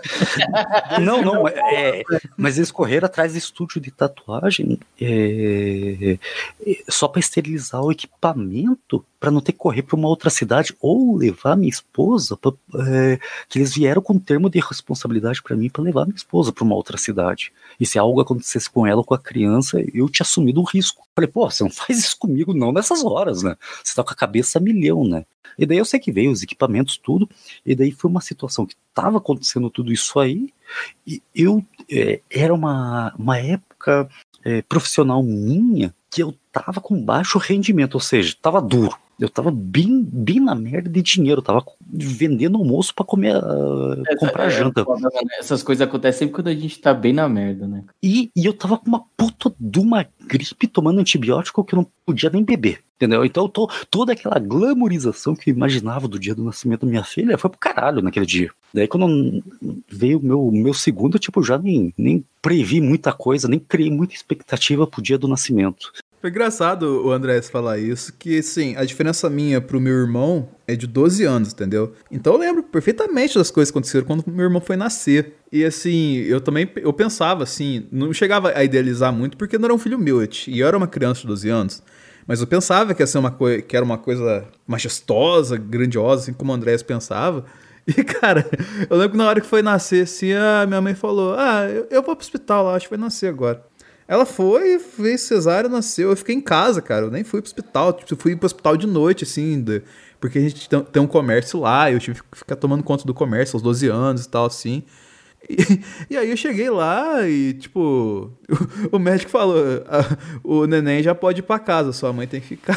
Não, não, é, mas eles correram atrás de estúdio de tatuagem é, é, só para esterilizar o equipamento, para não ter que correr para uma outra cidade ou levar minha esposa, pra, é, que eles vieram com um termo de responsabilidade para mim para levar minha esposa para uma outra cidade. E se algo acontecesse com ela ou com a criança, eu tinha assumido o risco. Falei, pô, você não faz isso comigo não nessas horas, né? Você tá com a cabeça a milhão, né? E daí eu sei que veio os equipamentos, tudo, e daí foi uma situação que tava acontecendo tudo isso aí, e eu é, era uma, uma época é, profissional minha que eu tava com baixo rendimento, ou seja, tava duro. Eu tava bem, bem na merda de dinheiro, eu tava vendendo almoço para comer, ah, comprar É, janta. foda, né? Essas coisas acontecem sempre quando a gente tá bem na merda, né? E, e eu tava com uma puta de uma gripe tomando antibiótico que eu não podia nem beber. Entendeu? Então tô, toda aquela glamorização que eu imaginava do dia do nascimento da minha filha foi pro caralho naquele dia. Daí quando veio o meu, meu segundo, eu tipo, já nem, nem previ muita coisa, nem criei muita expectativa pro dia do nascimento. Foi engraçado o Andrés falar isso, que assim, a diferença minha pro meu irmão é de 12 anos, entendeu? Então eu lembro perfeitamente das coisas que aconteceram quando meu irmão foi nascer. E assim, eu também eu pensava assim, não chegava a idealizar muito porque não era um filho meu, e eu era uma criança de 12 anos. Mas eu pensava que ia ser uma coisa, que era uma coisa majestosa, grandiosa, assim como o Andrés pensava. E, cara, eu lembro que na hora que foi nascer, assim, a minha mãe falou: Ah, eu, eu vou pro hospital lá, acho que vai nascer agora. Ela foi, fez cesárea, nasceu. Eu fiquei em casa, cara. Eu nem fui pro hospital. Tipo, fui pro hospital de noite, assim, de- porque a gente tem, um comércio lá. Eu tive que ficar tomando conta do comércio aos 12 anos e tal, assim. E, e aí eu cheguei lá e, tipo, o, o médico falou: "Ah, o neném já pode ir pra casa, sua mãe tem que ficar.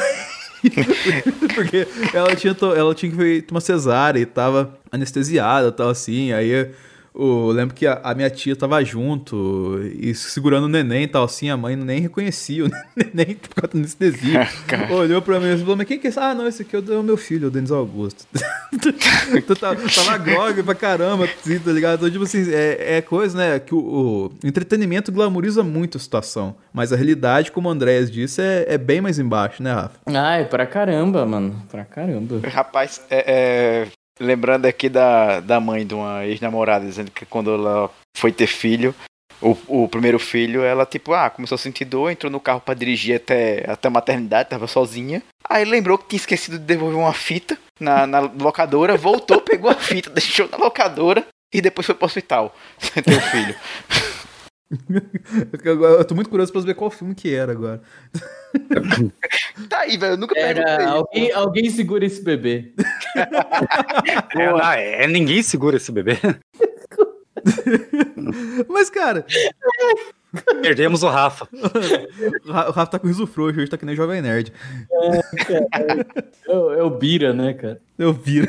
Porque ela tinha, ela tinha feito uma cesárea e tava anestesiada e tal, assim. Aí eu, lembro que a, a minha tia tava junto e segurando o neném e tal, assim. A mãe nem reconhecia o neném por causa da anestesia. Olhou pra mim e falou: Mas quem que é esse? Ah, não, esse aqui é o meu filho, o Denis Augusto. então tava, tava grog pra caramba, assim, tá ligado? Então, tipo assim, é, é coisa, né? Que o, o entretenimento glamoriza muito a situação. Mas a realidade, como o Andrés disse, é, é bem mais embaixo, né, Rafa? Ai, pra caramba, mano. Pra caramba. Rapaz, é, é, lembrando aqui da, da mãe de uma ex-namorada, dizendo que quando ela foi ter filho, o, o primeiro filho, ela tipo, ah, começou a sentir dor, entrou no carro pra dirigir até, até a maternidade, tava sozinha. Aí lembrou que tinha esquecido de devolver uma fita na, na locadora, voltou, pegou a fita, deixou na locadora e depois foi pro hospital sem ter o filho. Eu tô muito curioso pra saber qual filme que era agora. Tá aí, velho, eu nunca perguntei. Era, alguém, alguém segura esse bebê. É, ah, é, ninguém segura esse bebê. Mas, cara, Perdemos o Rafa. O Ra- o Rafa tá com riso frouxo, hoje tá que nem Jovem Nerd. É o, é o Bira, né, cara? Eu viro.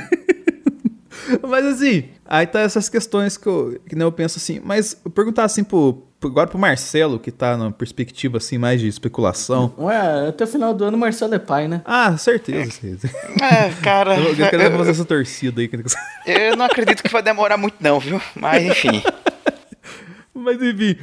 Mas assim, aí tá essas questões que eu, que nem eu penso assim. Mas eu perguntar assim pro, agora pro Marcelo, que tá na perspectiva assim mais de especulação. Ué, até o final do ano o Marcelo é pai, né? Ah, certeza. certeza. É, cara. Eu, eu quero fazer essa torcida aí. Eu não acredito que vai demorar muito, não, viu? Mas enfim. Mas enfim,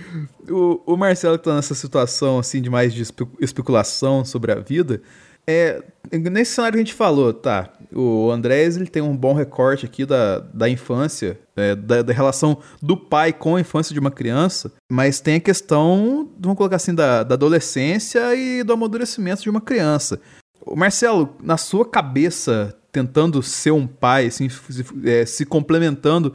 o, o Marcelo que tá nessa situação assim de mais de espe- especulação sobre a vida, é nesse cenário que a gente falou, tá? O Andrés ele tem um bom recorte aqui da, da infância, é, da, da relação do pai com a infância de uma criança, mas tem a questão, vamos colocar assim, da, da adolescência e do amadurecimento de uma criança. O Marcelo, na sua cabeça, tentando ser um pai, assim, se, é, se complementando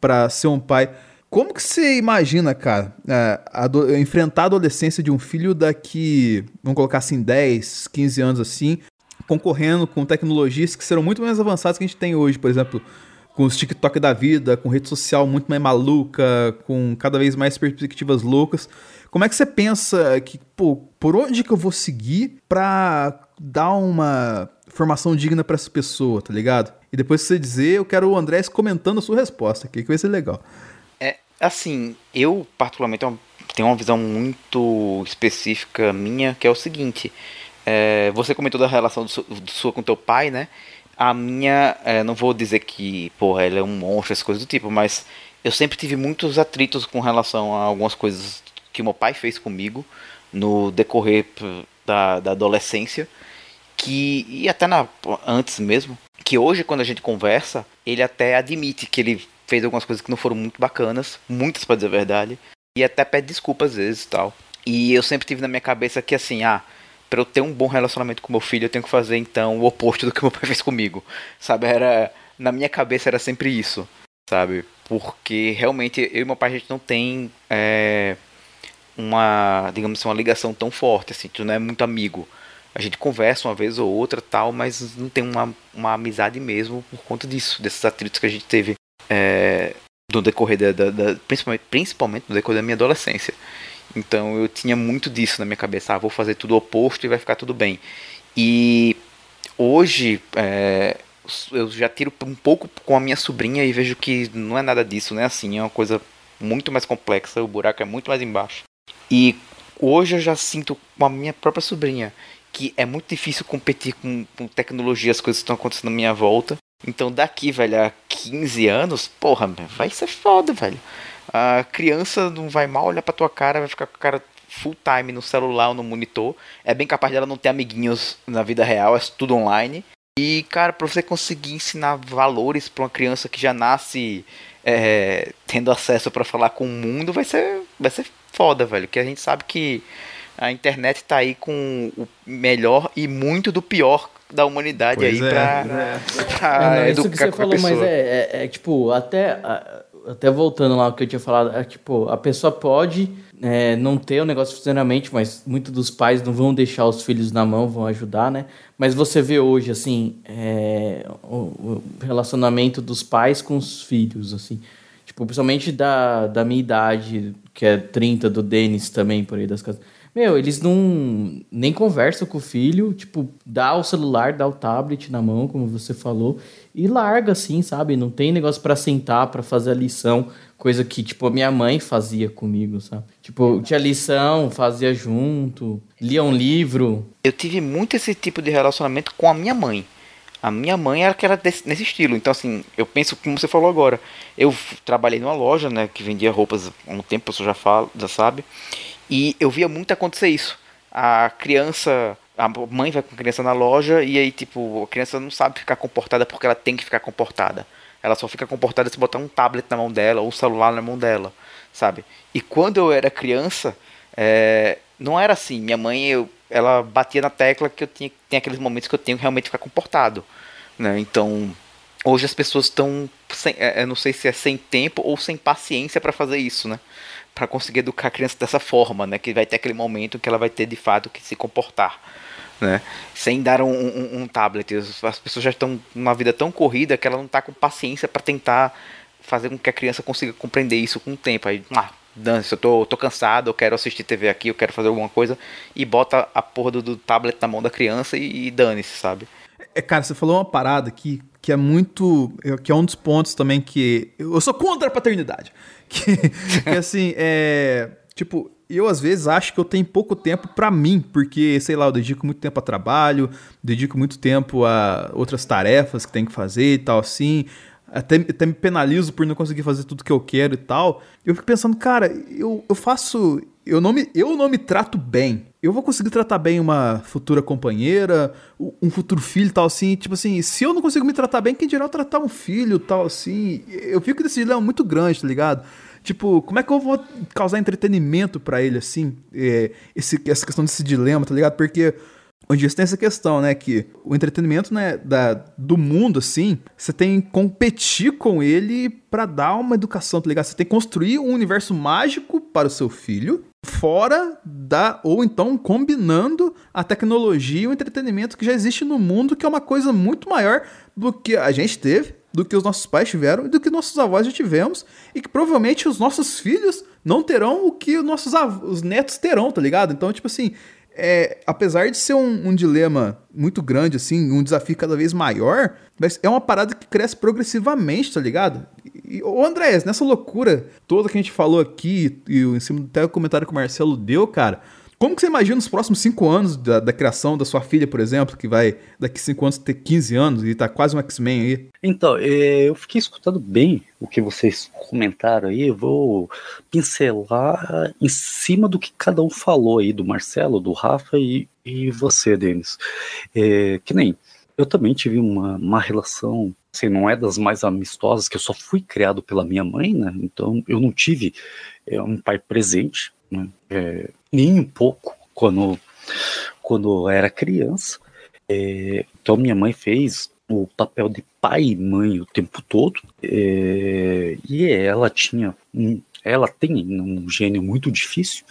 para ser um pai, como que você imagina, cara, é, ado- enfrentar a adolescência de um filho daqui, vamos colocar assim, 10, 15 anos assim, concorrendo com tecnologias que serão muito mais avançadas que a gente tem hoje, por exemplo, com os TikTok da vida, com rede social muito mais maluca, com cada vez mais perspectivas loucas. Como é que você pensa que, pô, por onde que eu vou seguir pra dar uma formação digna pra essa pessoa, tá ligado? E depois que você dizer, eu quero o Andrés comentando a sua resposta aqui, que vai ser legal. Assim, eu particularmente tenho uma- visão muito específica minha, que é o seguinte. é, você comentou da relação do do sua com teu pai, né? A minha, é, não vou dizer que, porra, ele é um monstro, essas coisas do tipo, mas eu sempre tive muitos atritos com relação a algumas coisas que meu pai fez comigo no decorrer da, da adolescência que e até na, antes mesmo, que hoje quando a gente conversa, ele até admite que ele fez algumas coisas que não foram muito bacanas, muitas pra dizer a verdade, e até pede desculpa às vezes e tal. E eu sempre tive na minha cabeça que assim, ah, pra eu ter um bom relacionamento com meu filho, eu tenho que fazer então o oposto do que meu pai fez comigo. Sabe, era na minha cabeça era sempre isso, sabe? Porque realmente eu e meu pai a gente não tem é, uma, digamos assim, uma ligação tão forte assim, tu não é muito amigo. A gente conversa uma vez ou outra tal, mas não tem uma, uma amizade mesmo por conta disso, desses atritos que a gente teve é, no decorrer da, da- da- principalmente, principalmente no decorrer da minha adolescência. Então eu tinha muito disso na minha cabeça, ah, vou fazer tudo oposto e vai ficar tudo bem. E hoje é, eu já tiro um pouco com a minha sobrinha e vejo que não é nada disso, não é assim, é uma coisa muito mais complexa, o buraco é muito mais embaixo. E hoje eu já sinto com a minha própria sobrinha que é muito difícil competir com, com tecnologia, as coisas que estão acontecendo à minha volta. Então daqui, velho, a 15 anos, porra, vai ser foda, velho. A criança não vai mal olhar pra tua cara, vai ficar com a cara full time no celular ou no monitor. É bem capaz dela não ter amiguinhos na vida real, é tudo online. E, cara, pra você conseguir ensinar valores pra uma criança que já nasce é, tendo acesso pra falar com o mundo, vai ser, vai ser foda, velho. Que a gente sabe que a internet tá aí com o melhor e muito do pior da humanidade Pois aí é, pra, pra É, não, isso educar que você falou, mas pessoa. é, é, é, tipo, até, a- até voltando lá ao que eu tinha falado, é tipo, a pessoa pode é, não ter o negócio financeiramente, mas muitos dos pais não vão deixar os filhos na mão, vão ajudar, né? Mas você vê hoje, assim, é, o, o relacionamento dos pais com os filhos, assim. Tipo, principalmente da, da minha idade, que é 30, do Denis também, por aí das casas. Meu, eles não nem conversam com o filho, tipo, dá o celular, dá o tablet na mão, como você falou, e larga assim, sabe? Não tem negócio pra sentar, pra fazer a lição, coisa que, tipo, a minha mãe fazia comigo, sabe? Tipo, tinha lição, fazia junto, lia um livro. Eu tive muito esse tipo de relacionamento com a minha mãe. A minha mãe era que era desse- nesse estilo. Então, assim, eu penso como você falou agora. Eu trabalhei numa loja, né, que vendia roupas há um tempo, pessoa já, fala, já sabe. E eu via muito acontecer isso. A criança, a mãe vai com a criança na loja e aí, tipo, a criança não sabe ficar comportada porque ela tem que ficar comportada. Ela só fica comportada se botar um tablet na mão dela ou um celular na mão dela, sabe? E quando eu era criança, é, não era assim. Minha mãe, eu, ela batia na tecla que eu tinha tem aqueles momentos que eu tenho que realmente ficar comportado, né? Então, hoje as pessoas estão, é, eu não sei se é sem tempo ou sem paciência para fazer isso, né? Para conseguir educar a criança dessa forma, né? Que vai ter aquele momento que ela vai ter de fato que se comportar, né? Sem dar um, um- um tablet. As as pessoas já estão numa vida tão corrida que ela não está com paciência para tentar fazer com que a criança consiga compreender isso com o tempo. Aí, ah, dane-se, eu tô, tô cansado, eu quero assistir TV aqui, eu quero fazer alguma coisa, e bota a porra do, do tablet na mão da criança e, e dane-se, sabe? É, cara, você falou uma parada aqui que é muito. que é um dos pontos também que. Eu sou contra a paternidade. Que, que assim, é. Tipo, eu às vezes acho que eu tenho pouco tempo para mim, porque, sei lá, eu dedico muito tempo a trabalho, dedico muito tempo a outras tarefas que tem que fazer e tal, assim. Até, até me penalizo por não conseguir fazer tudo que eu quero e tal. Eu fico pensando, cara, eu, eu faço. Eu não, me, eu não me trato bem. Eu vou conseguir tratar bem uma futura companheira, um futuro filho tal, assim. Tipo assim, se eu não consigo me tratar bem, quem dirá eu tratar um filho tal, assim. Eu fico desse dilema muito grande, tá ligado? Tipo, como é que eu vou causar entretenimento para ele, assim? É, esse, essa questão desse dilema, tá ligado? Porque onde tem essa questão, né? Que o entretenimento né, da, do mundo, assim, você tem que competir com ele para dar uma educação, tá ligado? Você tem que construir um universo mágico para o seu filho, fora da. ou então combinando a tecnologia e o entretenimento que já existe no mundo, que é uma coisa muito maior do que a gente teve do que os nossos pais tiveram e do que nossos avós já tivemos, e que provavelmente os nossos filhos não terão o que os nossos os netos terão, tá ligado? Então, tipo assim, é, apesar de ser um, um, dilema muito grande, assim, um desafio cada vez maior, mas é uma parada que cresce progressivamente, tá ligado? E, ô Andrés, nessa loucura toda que a gente falou aqui, e em cima até o comentário que o Marcelo deu, cara, como que você imagina os próximos cinco anos da, da, criação da sua filha, por exemplo, que vai daqui cinco anos ter 15 anos e tá quase um X-Men aí? Então, é, eu fiquei escutando bem o que vocês comentaram aí. Eu vou pincelar em cima do que cada um falou aí, do Marcelo, do Rafa e, e você, Denis. É, que nem eu também tive uma, uma relação, assim, não é das mais amistosas, que eu só fui criado pela minha mãe, né? Então eu não tive é, um pai presente, né? É, nem um pouco quando, quando era criança. É, então minha mãe fez o papel de pai e mãe o tempo todo. É, e ela tinha um, ela tem um gênio muito difícil.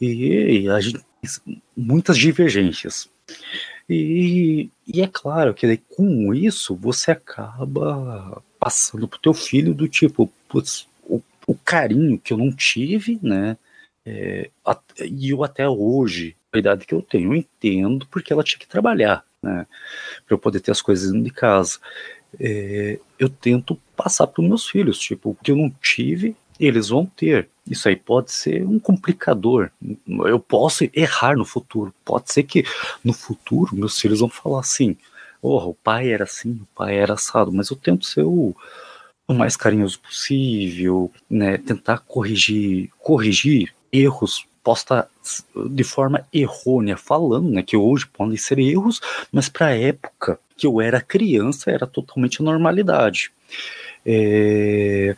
E a gente muitas divergências. E, e é claro que com isso você acaba passando pro teu filho do tipo putz, o, o carinho que eu não tive né é, e eu até hoje, a idade que eu tenho, eu entendo porque ela tinha que trabalhar, né? Para eu poder ter as coisas dentro de casa. É, eu tento passar para os meus filhos, tipo, o que eu não tive, eles vão ter. Isso aí pode ser um complicador. Eu posso errar no futuro. Pode ser que no futuro meus filhos vão falar assim: oh, o pai era assim, o pai era assado, mas eu tento ser o, o mais carinhoso possível, né? Tentar corrigir, corrigir erros posta de forma errônea falando, né, que hoje podem ser erros, mas para a época que eu era criança era totalmente normalidade. É,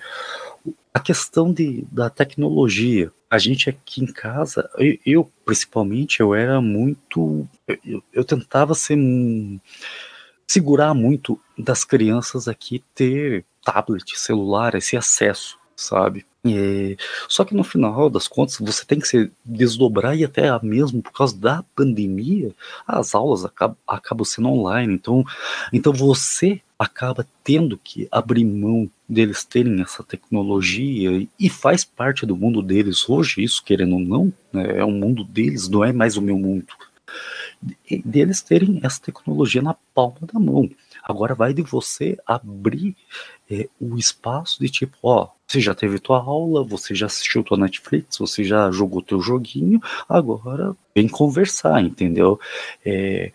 a questão de, da tecnologia, a gente aqui em casa, eu, eu principalmente, eu era muito, eu, eu tentava ser segurar muito das crianças aqui ter tablet, celular, esse acesso, sabe? É, só que no final das contas você tem que se desdobrar e até mesmo por causa da pandemia as aulas acabam, acabam sendo online. Então então você acaba tendo que abrir mão deles terem essa tecnologia e faz parte do mundo deles hoje isso querendo ou não né, é o mundo deles não é mais o meu mundo. Deles terem essa tecnologia na palma da mão agora vai de você abrir é, o espaço de tipo ó você já teve tua aula, você já assistiu tua Netflix, você já jogou teu joguinho, agora vem conversar, entendeu? É,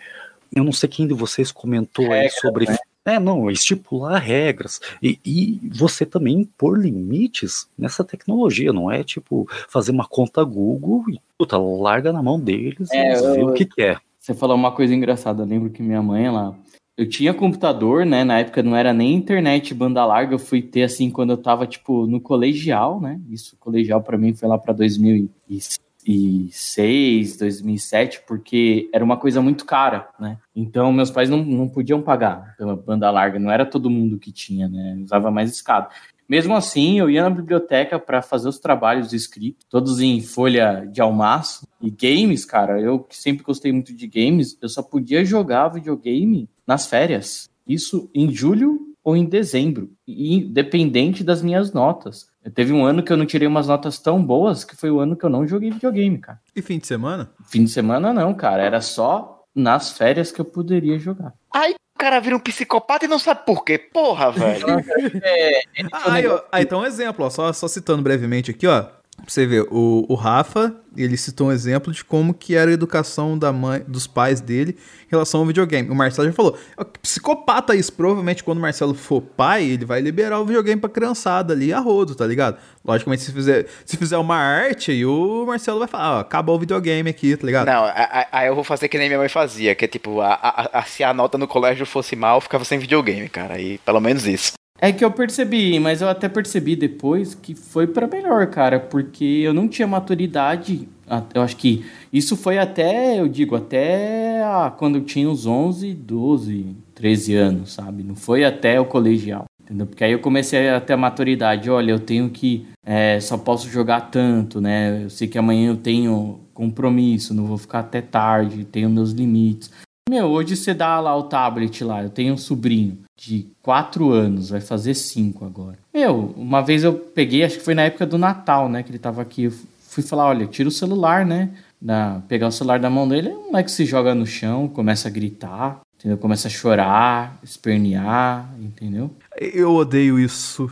eu não sei quem de vocês comentou Regra, aí sobre. Né? É, não, estipular regras e, e, você também impor limites nessa tecnologia, não é tipo fazer uma conta Google e puta, larga na mão deles é, e ver o que quer. É. Você falou uma coisa engraçada, eu lembro que minha mãe, ela, eu tinha computador, né? Na época não era nem internet banda larga, eu fui ter assim quando eu tava tipo no colegial, né? Isso colegial para mim foi lá para 2006, 2007, porque era uma coisa muito cara, né? Então meus pais não, não podiam pagar pela banda larga, não era todo mundo que tinha, né? Usava mais escada. Mesmo assim, eu ia na biblioteca para fazer os trabalhos escritos, todos em folha de almaço. E games, cara, eu que sempre gostei muito de games, eu só podia jogar videogame nas férias. Isso em julho ou em dezembro, independente das minhas notas. Teve um ano que eu não tirei umas notas tão boas que foi o ano que eu não joguei videogame, cara. E fim de semana? Fim de semana não, cara. Era só nas férias que eu poderia jogar. Aí o cara vira um psicopata e não sabe por quê. Porra, velho. É, Ah, aí, ó, ah, então um exemplo, ó, só, só citando brevemente aqui, ó. Pra você ver, o, o Rafa, ele citou um exemplo de como que era a educação da mãe, dos pais dele em relação ao videogame. O Marcelo já falou, que psicopata isso, provavelmente quando o Marcelo for pai, ele vai liberar o videogame pra criançada ali a rodo, tá ligado? Logicamente, se fizer, se fizer uma arte, aí o Marcelo vai falar, ó, acabou o videogame aqui, tá ligado? Não, aí eu vou fazer que nem minha mãe fazia, que é tipo, a, a- a- se a nota no colégio fosse mal, ficava sem videogame, cara. Aí pelo menos isso. É que eu percebi, mas eu até percebi depois que foi pra melhor, cara, porque eu não tinha maturidade. Eu acho que isso foi até, eu digo, até a- quando eu tinha uns 11, 12, 13 anos, sabe? Não foi até o colegial, entendeu? Porque aí eu comecei a ter a maturidade. Olha, eu tenho que, é, só posso jogar tanto, né? Eu sei que amanhã eu tenho compromisso, não vou ficar até tarde, tenho meus limites. Meu, hoje você dá lá o tablet lá, eu tenho um sobrinho de 4 anos, vai fazer 5 agora. Meu, uma vez eu peguei, acho que foi na época do Natal, né, que ele tava aqui, eu fui falar, olha, tira o celular, né, da, pegar o celular da mão dele, o moleque se joga no chão, começa a gritar, entendeu, começa a chorar, espernear, entendeu? Eu odeio isso.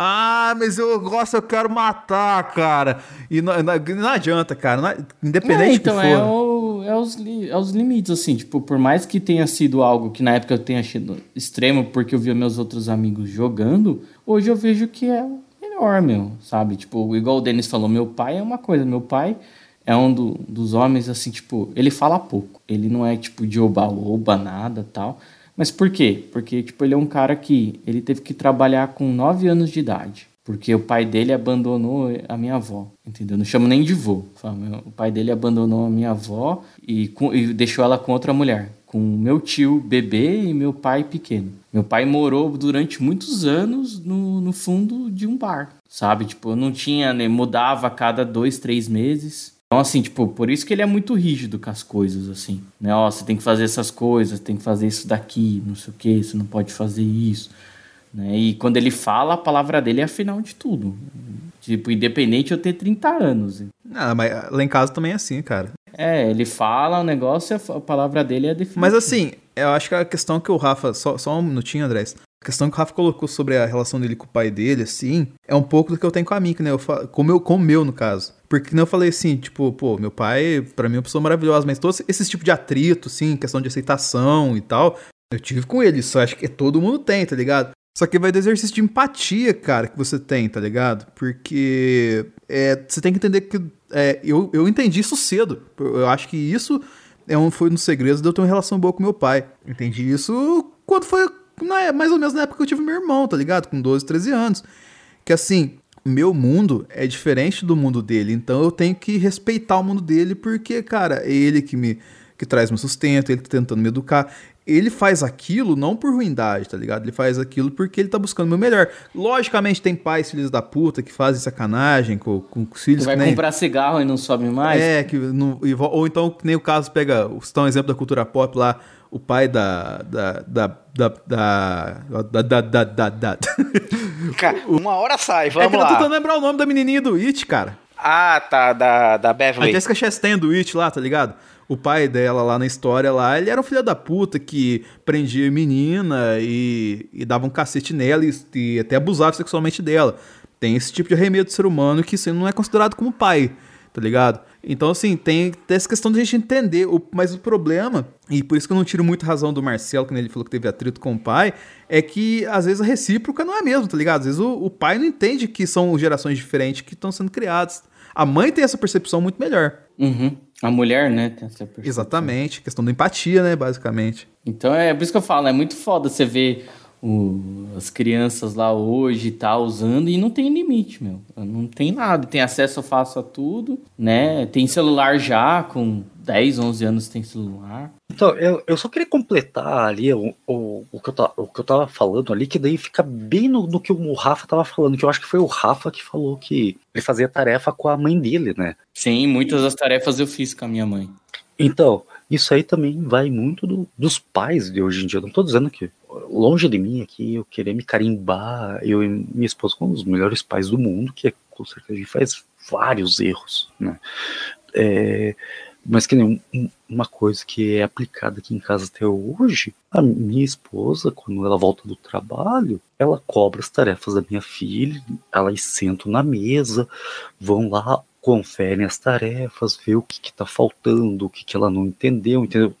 Ah, mas eu gosto, eu quero matar, cara. E não, não- não adianta, cara. não- independente É, do então, que for. é, o- é os, li- é os limites, assim, tipo, por mais que tenha sido algo que na época eu tenha achado extremo, porque eu via meus outros amigos jogando, hoje eu vejo que é melhor, meu, sabe? Tipo, igual o Denis falou, meu pai é uma coisa, meu pai é um do- dos homens, assim, tipo, ele fala pouco, ele não é, tipo, de oba-oba, nada, tal, mas por quê? Porque, tipo, ele é um cara que, ele teve que trabalhar com 9 anos de idade, porque o pai dele abandonou a minha avó, entendeu? Não chamo nem de vô. O pai dele abandonou a minha avó e, e deixou ela com outra mulher, com meu tio bebê e meu pai pequeno. Meu pai morou durante muitos anos no, no fundo de um bar, sabe? Tipo, eu não tinha, né? Mudava a cada dois, três meses. Então, assim, tipo, por isso que ele é muito rígido com as coisas, assim. Né? Ó, você tem que fazer essas coisas, tem que fazer isso daqui, não sei o que, você não pode fazer isso. Né? E quando ele fala, a palavra dele é a final de tudo. Tipo, independente eu ter 30 anos. Ah, mas lá em casa também é assim, cara. É, ele fala o negócio e a palavra dele é definitiva. Mas assim, eu acho que a questão que o Rafa. Só, só um minutinho, André. A questão que o Rafa colocou sobre a relação dele com o pai dele, assim, é um pouco do que eu tenho com a Mika, né? Eu fa- com o meu, com o meu, no caso. Porque né, eu falei assim, tipo, pô, meu pai, pra mim, é uma pessoa maravilhosa, mas todo esse tipo de atrito, assim, questão de aceitação e tal, eu tive com ele. Isso acho que todo mundo tem, tá ligado? Só que vai do exercício de empatia, cara, que você tem, tá ligado? Porque é, você tem que entender que. é, eu, eu entendi isso cedo. Eu acho que isso é um, foi um dos segredos de eu ter uma relação boa com meu pai. Entendi isso quando foi. Na, mais ou menos na época que eu tive meu irmão, tá ligado? Com 12, 13 anos. Que assim, meu mundo é diferente do mundo dele. Então eu tenho que respeitar o mundo dele, porque, cara, é ele que me. que traz meu sustento, ele tá tentando me educar ele faz aquilo não por ruindade, tá ligado? Ele faz aquilo porque ele tá buscando o meu melhor. Logicamente, tem pais, filhos da puta, que fazem sacanagem com, com os filhos Tu vai que nem... comprar cigarro e não sobe mais? É, que não, e ou então, que nem o caso, pega, citar um exemplo da cultura pop lá, o pai da. da. da. da. da. da. da. da, da, da. Cara, uma hora sai, É que vamos eu tô lá. tentando lembrar o nome da menininha do It, cara. Ah, tá, da, da A Beverly. Jessica Chastain do It lá, tá ligado? O pai dela lá na história lá, ele era um filho da puta que prendia menina e, e dava um cacete nela e, e até abusava sexualmente dela. Tem esse tipo de arremedo de ser humano que isso não é considerado como pai, tá ligado? Então, assim, tem, tem essa questão de a gente entender, o, mas o problema, e por isso que eu não tiro muito razão do Marcelo, quando ele falou que teve atrito com o pai, é que às vezes a recíproca não é mesmo, tá ligado? Às vezes o, o pai não entende que são gerações diferentes que estão sendo criadas. A mãe tem essa percepção muito melhor. Uhum. A mulher, né. Exatamente, questão da empatia, né, basicamente. Então é por isso que eu falo, é muito foda você ver o- as crianças lá hoje tal usando e não tem limite, meu. Não tem nada. Tem acesso fácil a tudo, né? Tem celular já, com 10, 11 anos tem celular. Então, eu, eu só queria completar ali o, o, o, que eu tava, o que eu tava falando ali, que daí fica bem no, no que o Rafa tava falando, que eu acho que foi o Rafa que falou que ele fazia tarefa com a mãe dele, né? Sim, muitas das tarefas eu fiz com a minha mãe. Então, isso aí também vai muito do- dos pais de hoje em dia. Eu não tô dizendo que longe de mim aqui eu querer me carimbar, eu e minha esposa como os melhores pais do mundo, que é, com certeza a gente faz vários erros, né? É, mas que nem um, uma coisa que é aplicada aqui em casa até hoje, a minha esposa, quando ela volta do trabalho, ela cobra as tarefas da minha filha, elas sentam na mesa, vão lá, conferem as tarefas, vê o que está faltando, o que, que ela não entendeu, entendeu?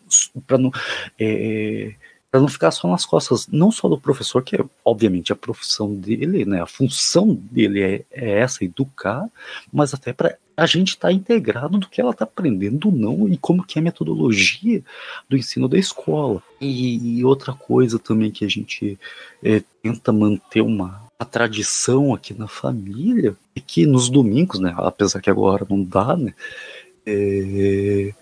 Para não. É, para não ficar só nas costas, não só do professor, que é obviamente a profissão dele, né, a função dele é, é essa, educar, mas até para a gente estar tá integrado do que ela está aprendendo não e como que é a metodologia do ensino da escola. E, e outra coisa também que a gente é, tenta manter uma a tradição aqui na família é que nos domingos, né, apesar que agora não dá, né, é,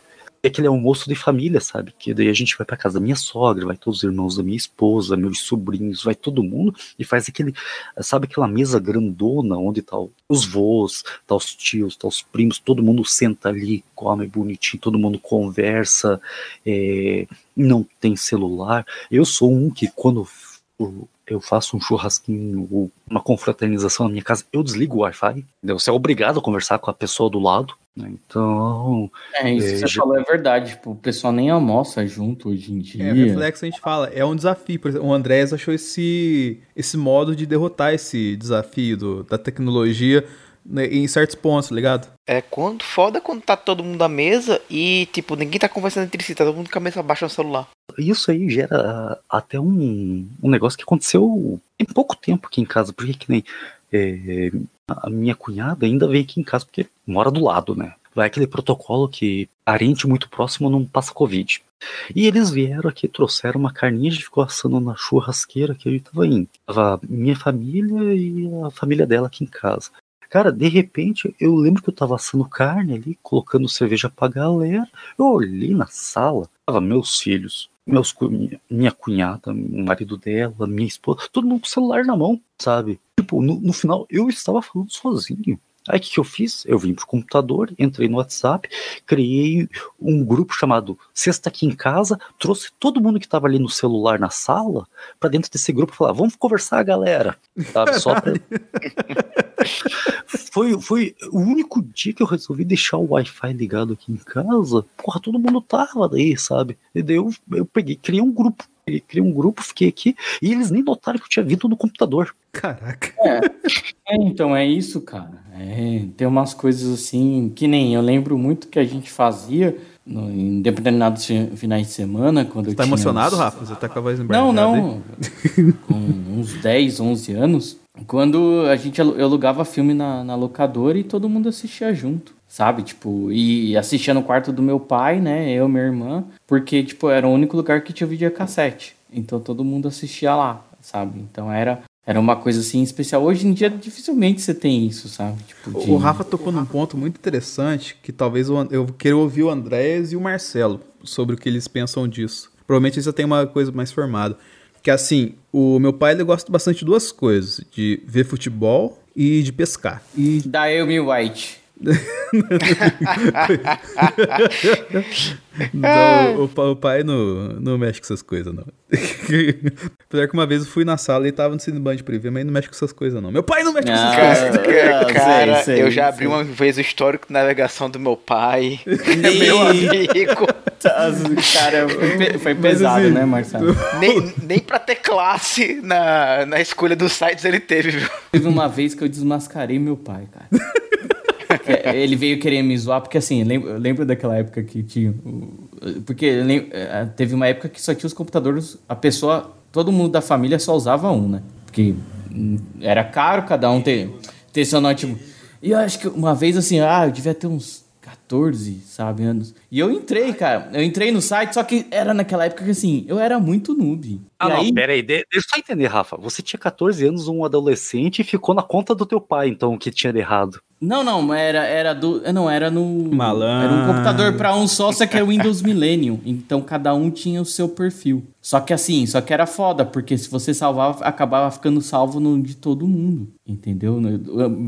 é aquele almoço de família, sabe? Que daí a gente vai para casa da minha sogra, vai todos os irmãos da minha esposa, meus sobrinhos, vai todo mundo e faz aquele, sabe aquela mesa grandona onde tá os vôs, tá os tios, tá os primos, todo mundo senta ali, come bonitinho, todo mundo conversa, é, não tem celular. Eu sou um que quando eu faço um churrasquinho ou uma confraternização na minha casa, eu desligo o Wi-Fi. Entendeu? Você é obrigado a conversar com a pessoa do lado. Né? Então. É, isso que você falou é verdade. Tipo, o pessoal nem almoça junto hoje em dia. É, reflexo a gente fala, é um desafio. Por exemplo, o Andrés achou esse, esse modo de derrotar esse desafio do, da tecnologia né, em certos pontos, tá ligado? É quando foda quando tá todo mundo à mesa e, tipo, ninguém tá conversando entre si, tá todo mundo com a cabeça baixa no celular. Isso aí gera até um, um negócio que aconteceu em pouco tempo aqui em casa, porque que nem é, a minha cunhada ainda vem aqui em casa porque mora do lado, né? Vai aquele protocolo que parente muito próximo não passa Covid. E eles vieram aqui, trouxeram uma carninha, a gente ficou assando na churrasqueira que a gente tava indo. Tava minha família e a família dela aqui em casa. Cara, de repente, eu lembro que eu tava assando carne ali, colocando cerveja pra galera. Eu olhei na sala, tava meus filhos, meus, minha cunhada, o marido dela, minha esposa, todo mundo com o celular na mão, sabe? Tipo, no, no final, eu estava falando sozinho. Aí o que, que eu fiz? Eu vim pro computador, entrei no WhatsApp, criei um grupo chamado Sexta Aqui em Casa, trouxe todo mundo que estava ali no celular na sala para dentro desse grupo e falar: vamos conversar, galera. Sabe? Só pra... foi, foi o único dia que eu resolvi deixar o Wi-Fi ligado aqui em casa. Porra, todo mundo tava daí, sabe? E daí eu, eu peguei, criei um grupo criei um grupo, fiquei aqui, e eles nem notaram que eu tinha vindo no computador. Caraca. É, é então é isso, cara. É, tem umas coisas assim, que nem eu lembro muito que a gente fazia no, em determinados finais de semana. Quando Você tá emocionado, uns... Rafa? Você tá com a voz Não, não. com uns 10, 11 anos, quando a gente alugava filme na, na locadora e todo mundo assistia junto sabe? Tipo, e assistia no quarto do meu pai, né? Eu, minha irmã, porque, tipo, era o único lugar que tinha videocassete. Então todo mundo assistia lá, sabe? Então era. Era uma coisa assim especial. Hoje em dia dificilmente você tem isso, sabe? Tipo, de... O Rafa tocou num ponto muito interessante que talvez eu queira ouvir o Andrés e o Marcelo sobre o que eles pensam disso. Provavelmente eles já têm uma coisa mais formada. Que assim, o meu pai ele gosta bastante de duas coisas: de ver futebol e de pescar. E... Da Amy White não, o, o, pai não, não mexe com essas coisas, não. Apesar que uma vez eu fui na sala e tava no Cineband Preview, mas não mexe com essas coisas, não. Meu pai não mexe com essas coisas. Cara, cara sei, sei, eu já abri sei. uma vez o histórico de navegação do meu pai. meu amigo. Cara, foi, foi pesado, assim, né, Marcelo? Nem, nem pra ter classe na, na escolha dos sites ele teve, viu? Teve uma vez que eu desmascarei meu pai, cara. É, ele veio querer me zoar, porque assim, eu lembro daquela época que tinha. Porque é, teve uma época que só tinha os computadores, a pessoa, todo mundo da família só usava um, né? Porque hum, era caro cada um ter, ter seu notebook. E eu acho que uma vez assim, ah, eu devia ter uns 14, sabe, anos. E eu entrei, cara. Eu entrei no site, só que era naquela época que, assim, eu era muito noob. Ah, e não, aí... pera aí. Deixa eu só entender, Rafa. Você tinha 14 anos, um adolescente, e ficou na conta do teu pai, então, o que tinha de errado. Não, não, era, era do. Não, era no. Malandro. Era um computador para um só, só que era Windows Millennium. Então cada um tinha o seu perfil. Só que assim, só que era foda, porque se você salvava, acabava ficando salvo no de todo mundo. Entendeu?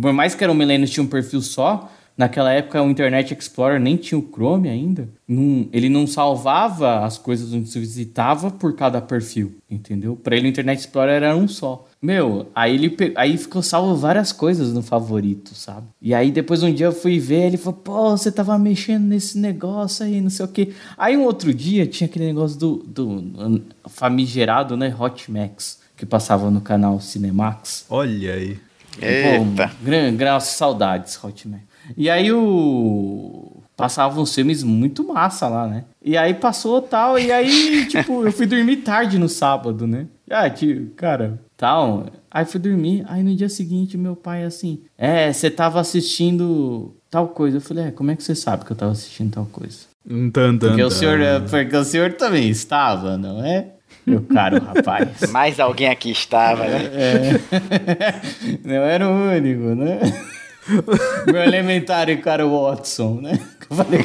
Por mais que era um Millennium tinha um perfil só, naquela época o Internet Explorer nem tinha o Chrome ainda. Não, ele não salvava as coisas onde se visitava por cada perfil, entendeu? Para ele o Internet Explorer era um só. Meu, aí ele pe- aí ficou salvo várias coisas no favorito, sabe? E aí depois um dia eu fui ver, ele falou: "Pô, você tava mexendo nesse negócio aí, não sei o quê". Aí um outro dia tinha aquele negócio do, do famigerado, né, Hot Max, que passava no canal Cinemax. Olha aí. Eita. Pô, gran, gran, saudades, Hotman. E aí o. Passavam uns filmes muito massa lá, né? E aí passou tal, e aí, tipo, eu fui dormir tarde no sábado, né? Ah, tipo, cara, tal. Aí fui dormir, aí no dia seguinte meu pai assim, é, você tava assistindo tal coisa. Eu falei, é, como é que você sabe que eu tava assistindo tal coisa? Um tan, tan, Porque o senhor, é, porque o senhor também estava, não é? Meu caro rapaz. Mais alguém aqui estava, né? É. Não era o único, né? Meu elementário cara Watson, né? Eu falei.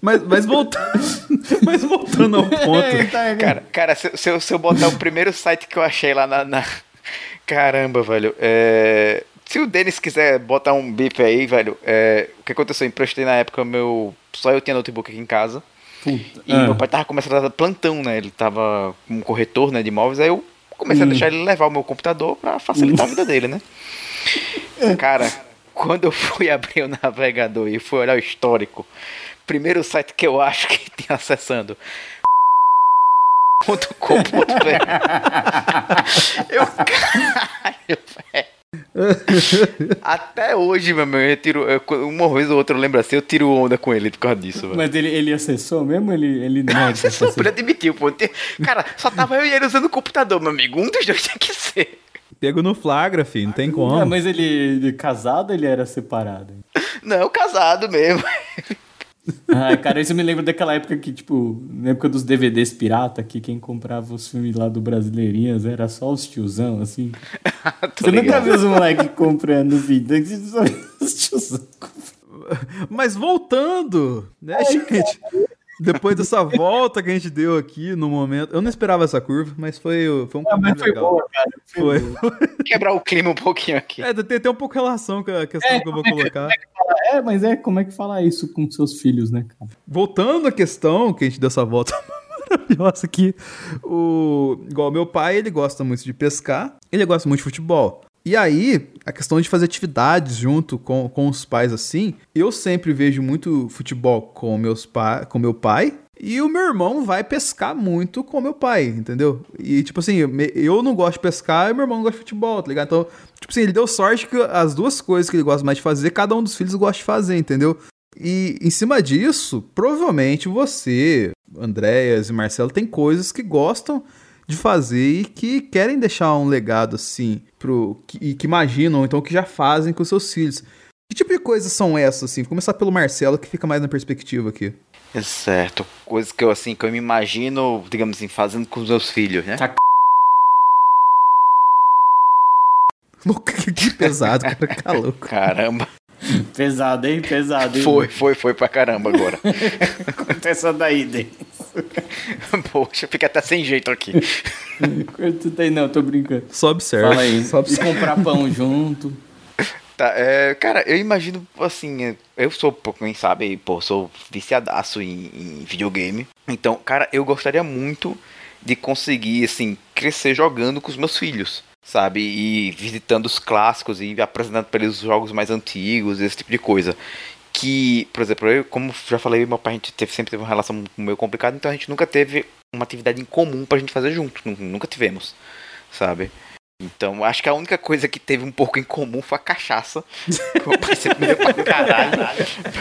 Mas, mas, voltando, mas voltando ao ponto. Eita, Cara, cara se, se eu, se eu botar o primeiro site que eu achei lá na. na- Caramba, velho. É... Se o Denis quiser botar um bip aí, velho. é, O que aconteceu? Eu emprestei na época meu. Só eu tinha notebook aqui em casa. Puta. E Ah. meu pai tava começando a dar plantão, né? Ele tava como corretor né, de imóveis, aí eu comecei Hum. a deixar ele levar o meu computador pra facilitar a vida dele, né? Cara, quando eu fui abrir o navegador e fui olhar o histórico, primeiro site que eu acho que tinha acessando .com.br Eu caralho, velho. Até hoje, meu meu, eu tiro. eu- uma vez ou outra eu lembro assim, eu tiro onda com ele por causa disso, velho. Mas ele, ele acessou mesmo? Ele, ele não acessou. podia admitir, pô. Cara, só tava eu e ele usando o computador, meu amigo. Um dos dois tinha que ser. Pego no flagra, filho. Não tem como. Ah, mas ele, ele casado ele era separado? Não, casado mesmo. Ah, cara, isso me lembra daquela época que, tipo, na época dos DVDs pirata, que quem comprava os filmes lá do Brasileirinhas era só os tiozão, assim. Você nunca ligado. viu os moleques comprando assim, só os tiozão. Mas voltando, né, gente? Depois dessa volta que a gente deu aqui no momento. Eu não esperava essa curva, mas foi, foi um caminho Mas foi legal. boa, cara. Foi. Quebrar o clima um pouquinho aqui. É, tem até um pouco relação com a questão É, que eu vou é colocar. É, mas é, como é que fala isso com seus filhos, né, cara? Voltando à questão que a gente deu essa volta maravilhosa aqui, o igual meu pai, ele gosta muito de pescar, ele gosta muito de futebol. E aí, a questão de fazer atividades junto com, com os pais assim, eu sempre vejo muito futebol com meus pa com meu pai. E o meu irmão vai pescar muito com meu pai, entendeu? E, tipo assim, eu não gosto de pescar e meu irmão não gosta de futebol, tá ligado? Então, tipo assim, ele deu sorte que as duas coisas que ele gosta mais de fazer, cada um dos filhos gosta de fazer, entendeu? E em cima disso, provavelmente você, Andréas e Marcelo, tem coisas que gostam de fazer e que querem deixar um legado assim, pro, que, e que imaginam, então que já fazem com seus filhos. Que tipo de coisas são essas, assim? Vou começar pelo Marcelo, que fica mais na perspectiva aqui. Certo. Coisas que eu, assim, que eu me imagino, digamos assim, fazendo com os meus filhos, né? Tá. Que, pesado, cara, tá louco. Caramba. Pesado, hein? Pesado, hein? Foi, foi, foi pra caramba agora. Corta essa daí, Denis. Poxa, fica até sem jeito aqui. Corta daí, não, tô brincando. Só observa. Fala aí. Só E observa. comprar pão junto. Tá, é, cara, eu imagino, assim, é, eu sou, quem sabe, pô, sou viciadaço em, em videogame. Então, cara, eu gostaria muito de conseguir, assim, crescer jogando com os meus filhos, sabe? E visitando os clássicos e apresentando para eles os jogos mais antigos, esse tipo de coisa. Que, por exemplo, eu, como já falei, meu pai, a gente teve, sempre teve uma relação meio complicada, então a gente nunca teve uma atividade em comum pra gente fazer junto, nu- nunca tivemos, sabe? Então, acho que a única coisa que teve um pouco em comum foi a cachaça. Meu pai sempre bebeu pra caralho.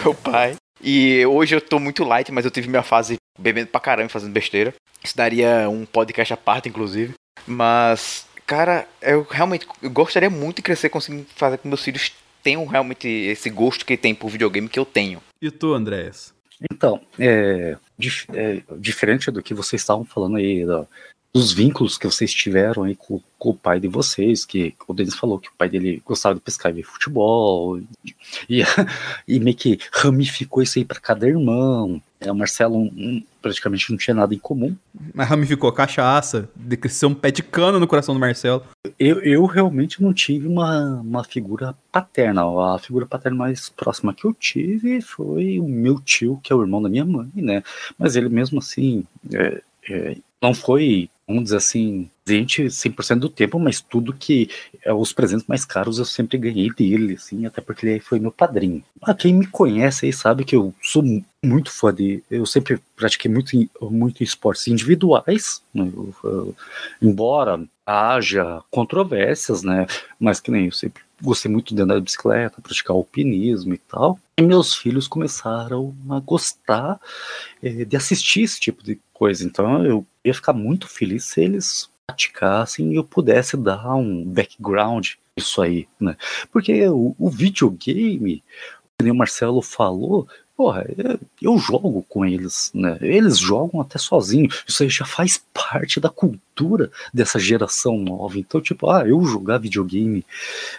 Meu pai. E hoje eu tô muito light, mas eu tive minha fase bebendo pra caramba, e fazendo besteira. Isso daria um podcast à parte, inclusive. Mas, cara, eu realmente eu gostaria muito de crescer conseguindo fazer com que meus filhos tenham realmente esse gosto que tem por videogame que eu tenho. E tu, Andréas? Então, é, dif- é, diferente do que vocês estavam falando aí, da- dos vínculos que vocês tiveram aí com, com o pai de vocês, que o Denis falou que o pai dele gostava de pescar e ver futebol, e, e meio que ramificou isso aí para cada irmão. É, o Marcelo um, praticamente não tinha nada em comum. Mas ramificou cachaça, decresceu um pé de cana no coração do Marcelo. Eu, eu realmente não tive uma, uma figura paterna. A figura paterna mais próxima que eu tive foi o meu tio, que é o irmão da minha mãe, né? Mas ele mesmo assim é, é, não foi, vamos dizer assim, presente 100% do tempo, mas tudo que é, os presentes mais caros eu sempre ganhei dele, assim, até porque ele foi meu padrinho. Ah, quem me conhece aí sabe que eu sou muito fã de. Eu sempre pratiquei muito, muito esportes individuais, né, eu, eu, embora haja controvérsias, né? Mas que nem eu sempre gostei muito de andar de bicicleta, praticar alpinismo e tal. E meus filhos começaram a gostar é, de assistir esse tipo de coisa. Então eu ia ficar muito feliz se eles praticassem e eu pudesse dar um background isso aí, né? Porque o, o videogame, como o Marcelo falou, porra, eu jogo com eles, né? Eles jogam até sozinhos. Isso aí já faz parte da cultura dessa geração nova. Então, tipo, ah, eu jogar videogame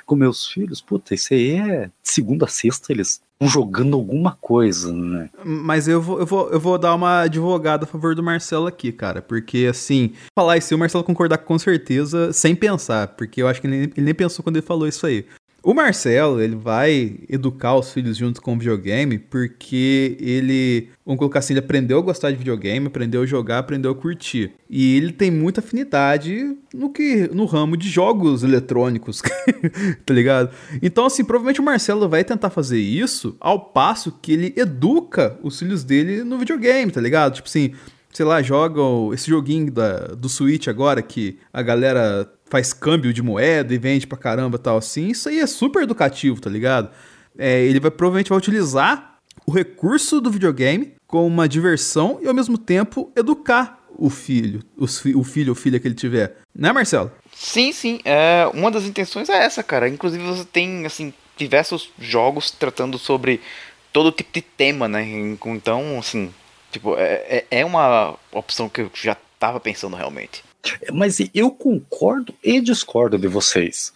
com meus filhos, puta, isso aí é segunda a sexta, eles estão jogando alguma coisa, né? Mas eu vou, eu, vou, eu vou dar uma advogada a favor do Marcelo aqui, cara. Porque, assim, falar isso, o Marcelo concordar com certeza, sem pensar. Porque eu acho que ele, ele nem pensou quando ele falou isso aí. O Marcelo, ele vai educar os filhos junto com o videogame porque ele, vamos colocar assim, ele aprendeu a gostar de videogame, aprendeu a jogar, aprendeu a curtir. E ele tem muita afinidade no que no ramo de jogos eletrônicos, tá ligado? Então, assim, provavelmente o Marcelo vai tentar fazer isso ao passo que ele educa os filhos dele no videogame, tá ligado? Tipo assim, sei lá, jogam esse joguinho da, do Switch agora que a galera faz câmbio de moeda e vende pra caramba tal assim, isso aí é super educativo, tá ligado? É, ele vai provavelmente vai utilizar o recurso do videogame como uma diversão e ao mesmo tempo educar o filho, os, o filho ou filha que ele tiver. Né, Marcelo? Sim, sim. É, uma das intenções é essa, cara. Inclusive você tem assim diversos jogos tratando sobre todo tipo de tema, né? Então, assim, tipo, é, é, é uma opção que eu já tava pensando realmente. Mas eu concordo e discordo de vocês.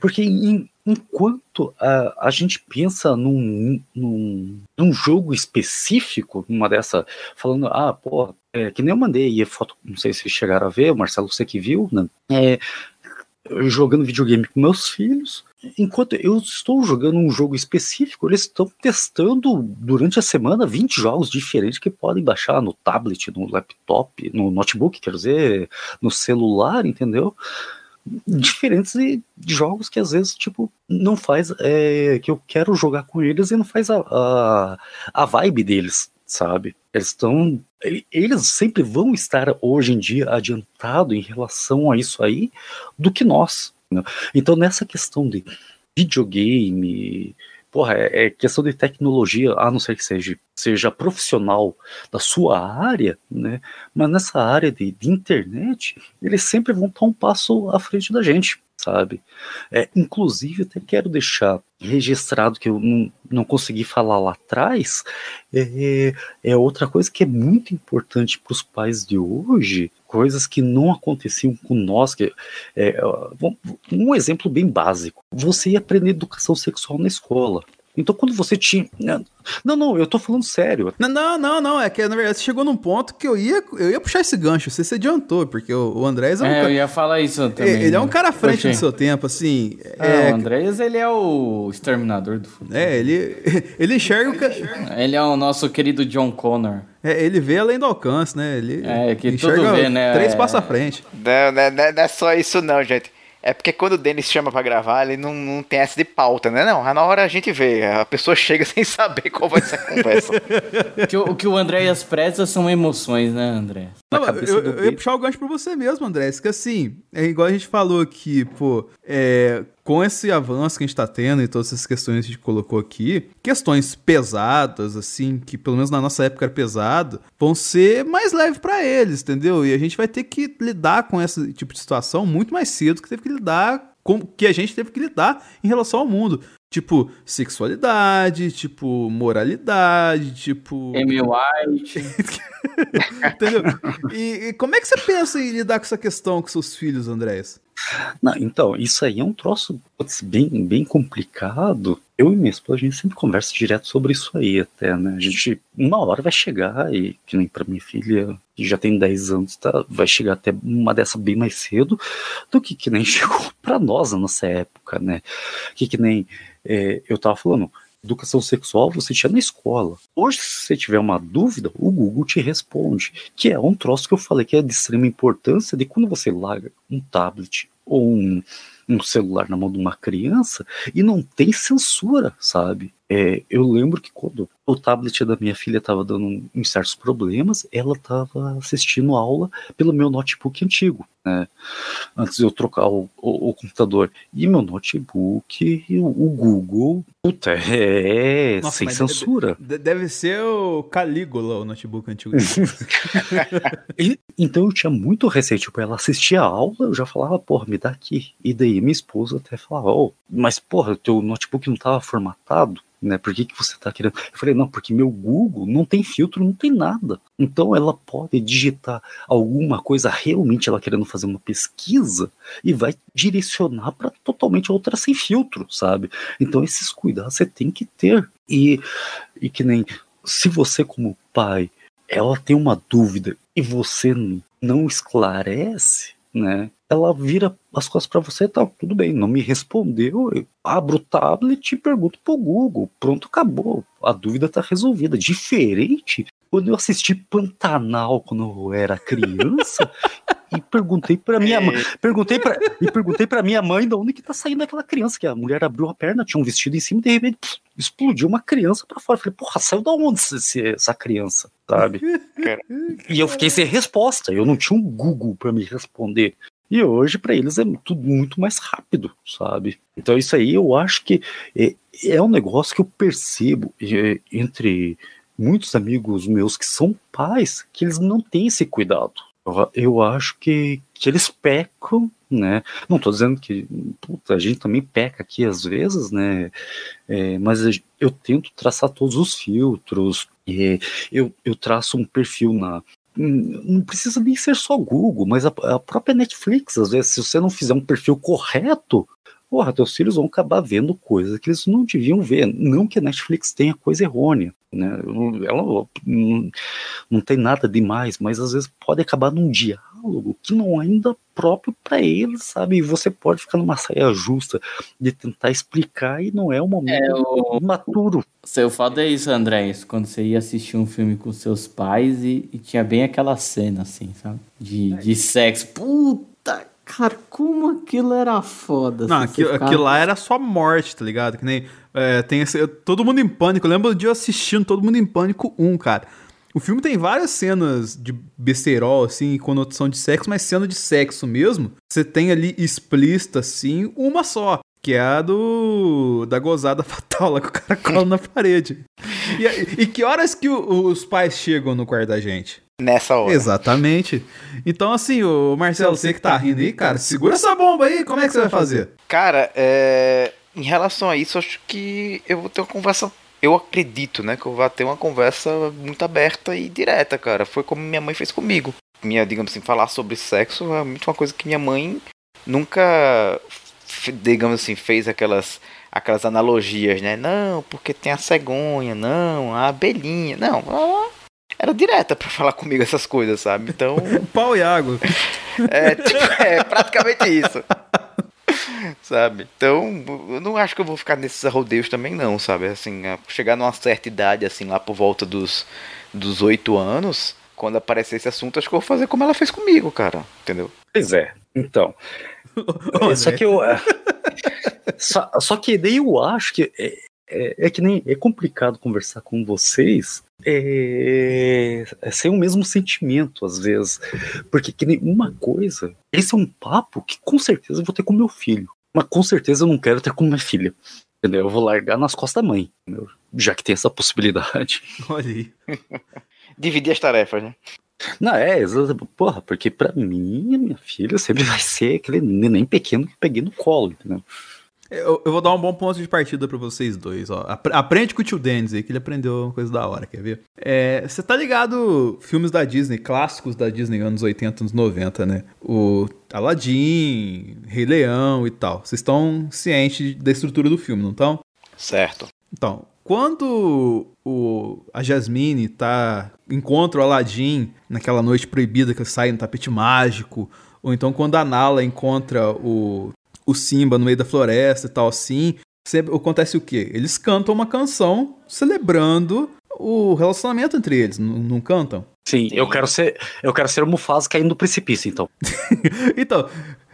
Porque em, enquanto a, a gente pensa num, num, num, jogo específico, numa dessa, falando, ah, pô, é, que nem eu mandei foto, não sei se chegaram a ver, o Marcelo, você que viu, né? É, jogando videogame com meus filhos. Enquanto eu estou jogando um jogo específico, eles estão testando durante a semana 20 jogos diferentes que podem baixar no tablet, no laptop, no notebook, quer dizer, no celular, entendeu? Diferentes de jogos que às vezes, tipo, não faz. É, que eu quero jogar com eles e não faz a, a, a vibe deles, sabe? Eles estão. Eles sempre vão estar hoje em dia adiantado em relação a isso aí do que nós. Então, nessa questão de videogame, porra, é, é, questão de tecnologia, a não ser que seja, seja profissional da sua área, né? Mas nessa área de, de internet, eles sempre vão estar um passo à frente da gente sabe? É, inclusive, até quero deixar registrado que eu não, não consegui falar lá atrás, é, é outra coisa que é muito importante para os pais de hoje, coisas que não aconteciam com nós. Que, é, um exemplo bem básico: você ia aprender educação sexual na escola. Então, quando você tinha. Não, não, eu tô falando sério. Não, não, não, não. É que na verdade você chegou num ponto que eu ia, eu ia puxar esse gancho. Você se adiantou, porque o, o Andrés é um é, cara... eu ia falar isso também. Ele é um cara à frente do seu tempo, assim. Ah, é... O Andrés, ele é o exterminador do futuro. É, ele, ele enxerga o. Ele é o nosso querido John Connor. É, ele vê além do alcance, né? Ele é, que tudo vê, né? Três passos à frente. Não, não, não, não é só isso, não, gente. É porque quando o Denis chama para gravar, ele não, não tem essa de pauta, né? Não, na hora a gente vê. A pessoa chega sem saber qual vai ser a conversa. que, o que o Andréas preza são emoções, né, André? Não, eu, eu, ia puxar o gancho pra você mesmo, André. Que assim, é igual a gente falou aqui, pô, é, com esse avanço que a gente tá tendo e todas essas questões que a gente colocou aqui, questões pesadas, assim, que pelo menos na nossa época era pesado, vão ser mais leves para eles, entendeu? E a gente vai ter que lidar com esse tipo de situação muito mais cedo que teve que lidar com que a gente teve que lidar em relação ao mundo. Tipo, sexualidade, tipo, moralidade, tipo. Amy White. Entendeu? E, e, como é que você pensa em lidar com essa questão com seus filhos, Andréas? Não, então, isso aí é um troço putz, bem, bem complicado. Eu e minha esposa, a gente sempre conversa direto sobre isso aí até, né? A gente, uma hora vai chegar, e que nem pra minha filha, que já tem 10 anos, tá, vai chegar até uma dessa bem mais cedo do que que nem chegou pra nós na nossa época, né? Que que nem é, eu tava falando, educação sexual você tinha na escola. Hoje, se você tiver uma dúvida, o Google te responde, que é um troço que eu falei que é de extrema importância de quando você larga um tablet ou um, um celular na mão de uma criança e não tem censura, sabe? É, eu lembro que quando o tablet da minha filha estava dando certos problemas, ela estava assistindo aula pelo meu notebook antigo, né? Antes de eu trocar o, o, o computador. E meu notebook, o, o Google, puta, é Nossa, sem censura. Deve, deve, ser o Calígula, o notebook antigo. e, então eu tinha muito receio, tipo, ela assistia a aula, eu já falava, porra, me dá aqui. E daí minha esposa até falava, oh, mas porra, teu notebook não estava formatado? Né? Por que, que você está querendo? Eu falei, não, porque meu Google não tem filtro, não tem nada. Então ela pode digitar alguma coisa realmente ela querendo fazer uma pesquisa e vai direcionar para totalmente outra sem filtro, sabe? Então esses cuidados você tem que ter. E, e que nem se você como pai ela tem uma dúvida e você não esclarece, né? Ela vira as coisas para você, tá, tudo bem, não me respondeu, eu abro o tablet e pergunto pro Google, pronto, acabou, a dúvida tá resolvida. Diferente quando eu assisti Pantanal quando eu era criança e perguntei para minha mãe, perguntei para e perguntei para minha mãe de onde que tá saindo aquela criança, que a mulher abriu a perna, tinha um vestido em cima e de repente pff, explodiu uma criança para fora. Eu falei, porra, saiu da onde esse, essa criança, sabe? e eu fiquei sem resposta, eu não tinha um Google para me responder. E hoje, para eles, é tudo muito mais rápido, sabe? Então, isso aí eu acho que é, é um negócio que eu percebo é, entre muitos amigos meus que são pais, que eles não têm esse cuidado. Eu, eu acho que, que eles pecam, né? Não estou dizendo que puta, a gente também peca aqui às vezes, né? É, mas eu tento traçar todos os filtros. É, eu, eu traço um perfil na, não precisa nem ser só Google, mas a, a, própria Netflix, às vezes, se você não fizer um perfil correto, porra, teus filhos vão acabar vendo coisas que eles não deviam ver. Não que a Netflix tenha coisa errônea, né? Ela não, não tem nada demais, mas às vezes pode acabar num diálogo que não é ainda próprio para eles, sabe? E você pode ficar numa saia justa de tentar explicar e não é o momento é, o... maturo. Seu foda é isso, André, isso, quando você ia assistir um filme com seus pais e, e tinha bem aquela cena, assim, sabe? De, de sexo. Puta Cara, como aquilo era foda. Não, aquilo, ficava... aquilo lá era só morte, tá ligado? Que nem. É, tem esse, todo mundo em pânico. Eu lembro de eu assistindo Todo Mundo em Pânico 1, cara. O filme tem várias cenas de besterol, assim, conotação de sexo, mas cena de sexo mesmo. Você tem ali explícita, assim, uma só. Que é a do. da gozada fatal lá que o cara cola na parede. E, e que horas que o, os pais chegam no quarto da gente? Nessa hora. Exatamente. Então, assim, o Marcelo, você que tá rindo aí, cara, segura essa bomba aí, como é que você vai fazer? Cara, é... em relação a isso, acho que eu vou ter uma conversa. Eu acredito, né, que eu vou ter uma conversa muito aberta e direta, cara. Foi como minha mãe fez comigo. Minha, digamos assim, falar sobre sexo é muito uma coisa que minha mãe nunca, digamos assim, fez aquelas aquelas analogias, né? Não, porque tem a cegonha, não, a abelhinha. Não, ela era direta para falar comigo essas coisas, sabe? Então. Pau e água. É, tipo, é praticamente isso. sabe? Então, eu não acho que eu vou ficar nesses rodeios também, não, sabe? Assim, chegar numa certa idade, assim, lá por volta dos dos oito anos, quando aparecer esse assunto, acho que eu vou fazer como ela fez comigo, cara. Entendeu? Pois é. Então. só que eu. só, só que daí eu acho que é, é, é, que nem é complicado conversar com vocês é, é sem o mesmo sentimento às vezes, porque que nem uma coisa, esse é um papo que com certeza eu vou ter com meu filho, mas com certeza eu não quero ter com minha filha. Entendeu? Eu vou largar nas costas da mãe, entendeu? já que tem essa possibilidade. Olha aí. Dividir as tarefas, né? Não, é, porra, porque pra mim, a minha filha sempre vai ser aquele neném pequeno que peguei no colo, entendeu? Eu, eu vou dar um bom ponto de partida pra vocês dois, ó. Apre- Aprende com o tio Dennis aí, que ele aprendeu uma coisa da hora, quer ver? É, Você tá ligado filmes da Disney, clássicos da Disney, anos 80, anos 90, né? O Aladdin, Rei Leão e tal. Vocês estão cientes da estrutura do filme, não estão? Certo. Então, quando o, a Jasmine tá encontra o Aladdin naquela noite proibida que sai no tapete mágico, ou então quando a Nala encontra o, o Simba no meio da floresta e tal assim, sempre acontece o quê? Eles cantam uma canção celebrando o relacionamento entre eles, não, não cantam? Sim, eu quero ser. Eu quero ser o Mufasa caindo do precipício, então. então,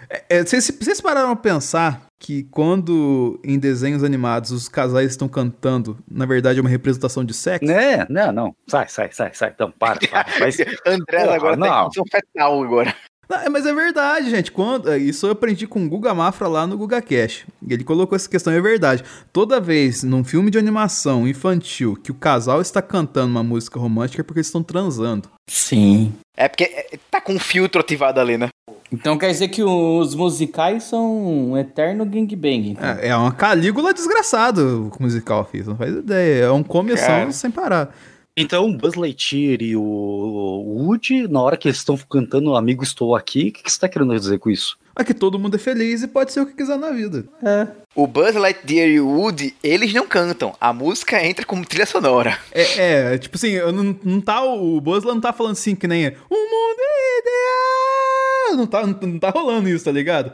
é, é, vocês, vocês pararam a pensar que quando em desenhos animados os casais estão cantando, na verdade é uma representação de sexo? Né? Não, não. Sai, sai, sai, sai. Então, para, para. Mas, André agora não. tá em posição fetal agora. Não, é, mas é verdade, gente. Quando, é, isso eu aprendi com o Guga Mafra lá no Guga Cash. Ele colocou essa questão, é verdade. Toda vez num filme de animação infantil que o casal está cantando uma música romântica é porque eles estão transando. Sim. É porque é, tá com um filtro ativado ali, né? Então quer dizer que os musicais são um eterno gangbang. Então. É, é uma calígula desgraçado o musical, fiz. Não faz ideia. É um começão Cara. sem parar. Então, o Buzz Lightyear e o Woody, na hora que eles estão cantando Amigo Estou Aqui, o que, que você tá querendo dizer com isso? É que todo mundo é feliz e pode ser o que quiser na vida. É. O Buzz Lightyear e o Woody, eles não cantam. A música entra como trilha sonora. É, é, tipo assim, não, não tá, o Buzz não tá falando assim que nem o mundo ideal. Não tá, não tá rolando isso, tá ligado?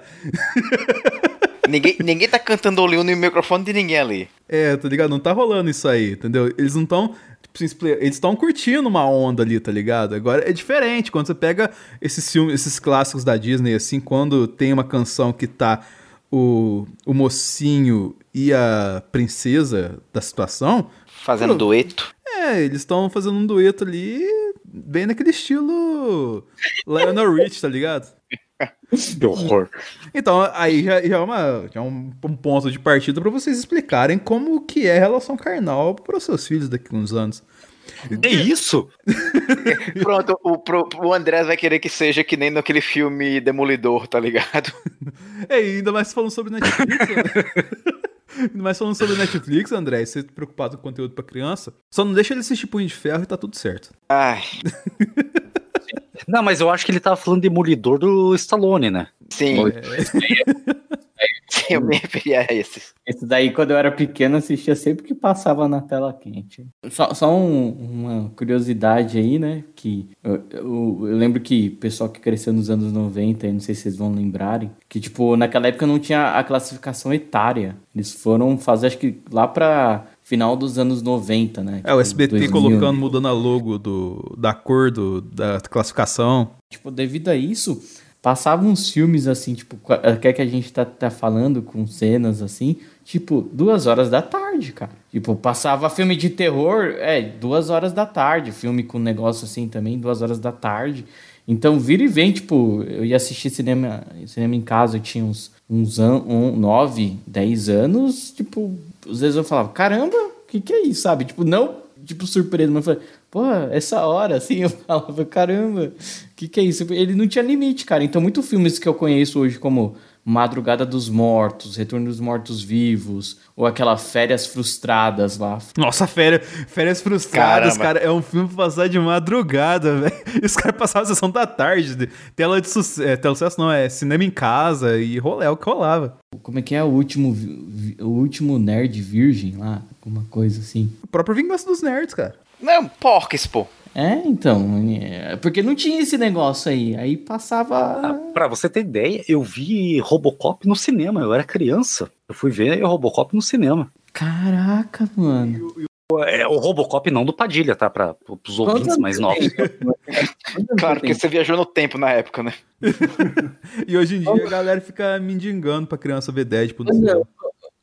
ninguém, ninguém tá cantando ali no microfone de ninguém ali. É, tá ligado? Não tá rolando isso aí, entendeu? Eles não estão. Eles estão curtindo uma onda ali, tá ligado? Agora é diferente. Quando você pega esses filmes, esses clássicos da Disney, assim, quando tem uma canção que tá o, o mocinho e a princesa da situação, Fazendo Pô. dueto. é, eles estão fazendo um dueto ali, bem naquele estilo Lionel Rich, tá ligado? Que horror. Então, aí já, já é, uma, já é um, um ponto de partida pra vocês explicarem como que é a relação carnal para os seus filhos daqui a uns anos. É isso? Pronto, o, pro- o Andrés vai querer que seja que nem naquele filme Demolidor, tá ligado? É, ainda mais falando sobre Netflix. né? ainda mais falando sobre Netflix, André, você tá preocupado com conteúdo pra criança, só não deixa ele assistir Punho de Ferro e tá tudo certo. Ai, Não, mas eu acho que ele tava falando demolidor do Stallone, né? sim. Sim, eu me referi a esses. Esse daí, quando eu era pequeno, assistia sempre que passava na tela quente. Só, só um- uma curiosidade aí, né? Que eu, eu- eu lembro que o pessoal que cresceu nos anos 90, aí não sei se vocês vão lembrarem, que, tipo, naquela época não tinha a classificação etária. Eles foram fazer, acho que lá pra final dos anos 90, né? É, o SBT 2000. colocando, mudando a logo do, da cor do, da classificação. Tipo, devido a isso, passavam uns filmes assim, tipo, quer que a gente tá, tá falando com cenas assim, tipo, duas horas da tarde, cara. Tipo, passava filme de terror, é, duas horas da tarde, filme com negócio assim também, duas horas da tarde. Então, vira e vem, tipo, eu ia assistir cinema, cinema em casa, eu tinha uns, uns an, um, nove, dez anos, tipo, às vezes eu falava, caramba, o que que é isso, sabe? Tipo, não, tipo, surpresa, mas eu falei, pô, essa hora, assim, eu falava, caramba, o que que é isso? Ele não tinha limite, cara. Então, muitos filmes que eu conheço hoje, como Madrugada dos Mortos, Retorno dos Mortos Vivos, ou aquela Férias Frustradas lá. Nossa, férias, férias frustradas, Caramba. cara, é um filme pra passar de madrugada, velho. E os caras passavam a sessão da tarde, de- tela de sucesso, é, tela de sucesso não, é cinema em casa e rolê, é o que rolava. Como é que é o último, o último nerd virgem lá? Alguma coisa assim. O próprio Vingança dos Nerds, cara. Não, porques, pô. É, então, é, porque não tinha esse negócio aí. Aí passava. Ah, pra você ter ideia, eu vi Robocop no cinema, eu era criança. Eu fui ver o Robocop no cinema. Caraca, mano. É, o Robocop não do Padilha, tá? Pra, pros ouvintes mais novos. Claro, porque você viajou no tempo na época, né? E hoje em dia a galera fica mendigando pra criança ver Deadpool cinema. anos-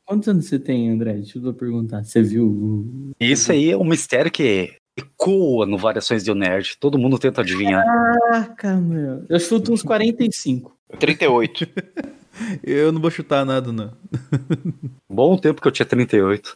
Quantos anos você tem, André? Deixa eu perguntar. Você viu o. Isso aí é um mistério que ecoa no Variações de um Nerd. Todo mundo tenta adivinhar. Caraca, meu. Eu chuto uns 45. 38. Eu não vou chutar nada, não. Bom tempo que eu tinha 38.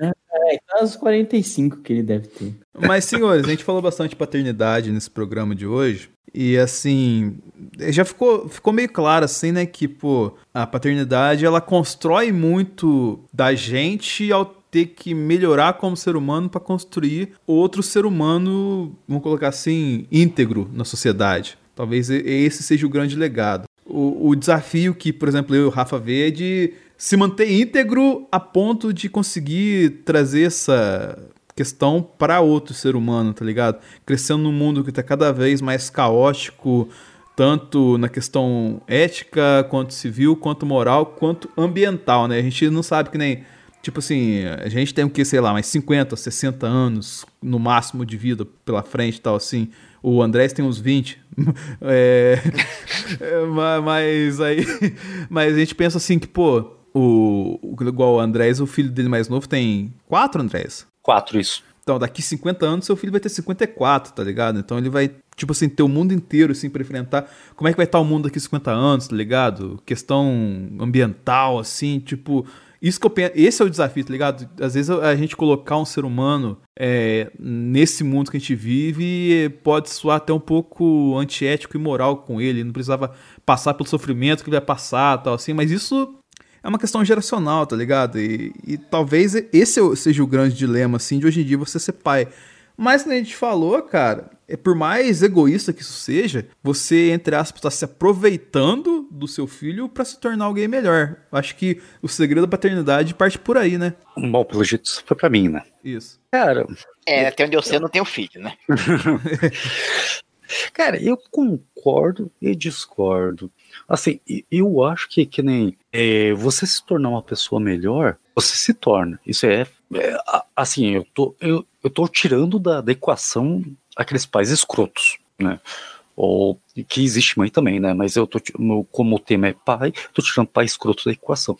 É, então uns 45 que ele deve ter. Mas, senhores, a gente falou bastante de paternidade nesse programa de hoje. E assim, já ficou, ficou meio claro assim, né, que pô, a paternidade ela constrói muito da gente ao ter que melhorar como ser humano para construir outro ser humano, vamos colocar assim, íntegro na sociedade. Talvez esse seja o grande legado. O, o desafio que, por exemplo, eu e o Rafa vê é de se manter íntegro a ponto de conseguir trazer essa questão para outro ser humano, tá ligado? Crescendo num mundo que tá cada vez mais caótico, tanto na questão ética, quanto civil, quanto moral, quanto ambiental, né? A gente não sabe que nem. Tipo assim, a gente tem o que, sei lá, mais 50, 60 anos no máximo de vida pela frente e tal, assim. O Andrés tem uns 20. é, é, mas aí. Mas a gente pensa assim que, pô, o, igual o Andrés, o filho dele mais novo tem quatro Andrés. Quatro, isso. Então, daqui 50 anos, seu filho vai ter 54, tá ligado? Então ele vai, tipo assim, ter o mundo inteiro, assim, pra enfrentar. Como é que vai estar o mundo daqui 50 anos, tá ligado? Questão ambiental, assim, tipo. Isso que eu penso, esse é o desafio, tá ligado? Às vezes a gente colocar um ser humano é, nesse mundo que a gente vive pode soar até um pouco antiético e moral com ele. Não precisava passar pelo sofrimento que ele vai passar, tal assim, mas isso é uma questão geracional, tá ligado? E, e talvez esse seja o grande dilema, assim, de hoje em dia você ser pai. Mas, como a gente falou, cara, é por mais egoísta que isso seja, você, entre aspas, está se aproveitando do seu filho para se tornar alguém melhor. Acho que o segredo da paternidade parte por aí, né? Bom, pelo jeito isso foi pra mim, né? Isso. Cara. É, até onde eu sei, eu não tenho filho, né? Cara, eu concordo e discordo. Assim, eu acho que, que nem é, você se tornar uma pessoa melhor, você se torna. Isso é, é assim, eu tô, eu, eu tô tirando da, da equação aqueles pais escrotos, né? Ou que existe mãe também, né? Mas eu tô, como o tema é pai, tô tirando pai escroto da equação.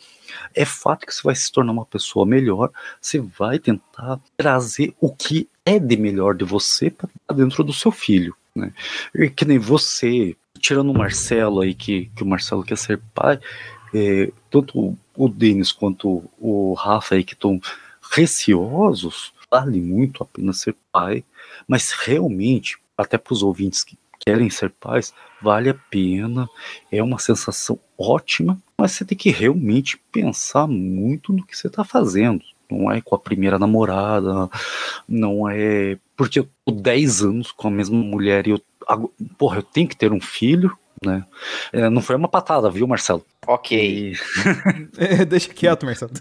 É fato que você vai se tornar uma pessoa melhor, você vai tentar trazer o que é de melhor de você para dentro do seu filho, né? E que nem você, tirando o Marcelo aí, que, que o Marcelo quer ser pai, é, tanto o Denis quanto o Rafa aí que estão receosos, vale muito a pena ser pai, mas realmente, até para os ouvintes que querem ser pais, vale a pena, é uma sensação ótima, mas você tem que realmente pensar muito no que você está fazendo. Não é com a primeira namorada, não é porque eu tô 10 anos com a mesma mulher e eu porra, eu tenho que ter um filho, né? É, não foi uma patada, viu, Marcelo? Ok. E... é, deixa quieto, Marcelo.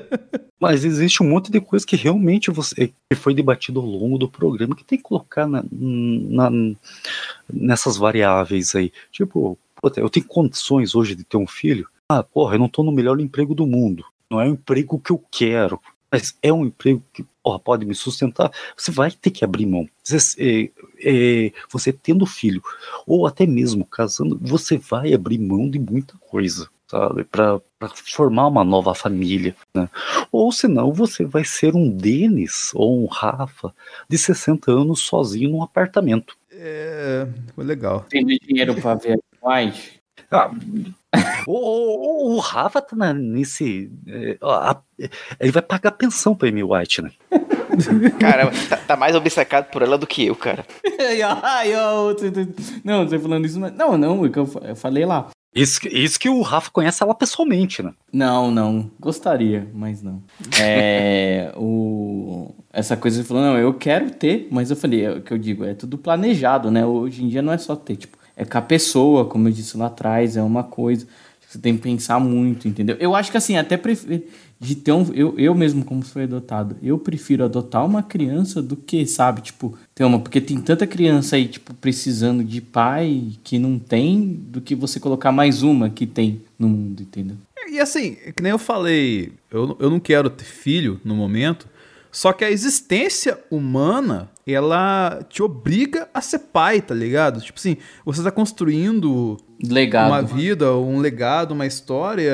Mas existe um monte de coisa que realmente você que foi debatido ao longo do programa que tem que colocar na, na nessas variáveis aí. Tipo, eu tenho condições hoje de ter um filho. Ah, porra, eu não tô no melhor emprego do mundo. Não é o emprego que eu quero mas é um emprego que porra, pode me sustentar, você vai ter que abrir mão. Você, é, é, você tendo filho, ou até mesmo casando, você vai abrir mão de muita coisa, sabe? Para formar uma nova família. Né? Ou senão você vai ser um Denis ou um Rafa de 60 anos sozinho num apartamento. É, foi legal. Tendo dinheiro para ver mais. Ah, o, o, o, Rafa tá na, nesse. É, ó, ele vai pagar pensão pra Amy White, né? Cara, tá, tá, mais obcecado por ela do que eu, cara. não, não tô falando isso, mas. Não, não, é eu falei lá. Isso, isso que o Rafa conhece ela pessoalmente, né? Não, não. Gostaria, mas não. É. o... Essa coisa de falou, não, eu quero ter, mas eu falei, é o que eu digo, é tudo planejado, né? Hoje em dia não é só ter, tipo, é com a pessoa, como eu disse lá atrás, é uma coisa. Você tem que pensar muito, entendeu? Eu acho que assim, até prefiro de ter um. Eu, eu mesmo, como fui adotado, eu prefiro adotar uma criança do que, sabe, tipo, ter uma. Porque tem tanta criança aí, tipo, precisando de pai que não tem, do que você colocar mais uma que tem no mundo, entendeu? E assim, que nem eu falei, eu, eu não quero ter filho no momento, só que a existência humana, ela te obriga a ser pai, tá ligado? Tipo assim, você tá construindo legado. uma vida, um legado, uma história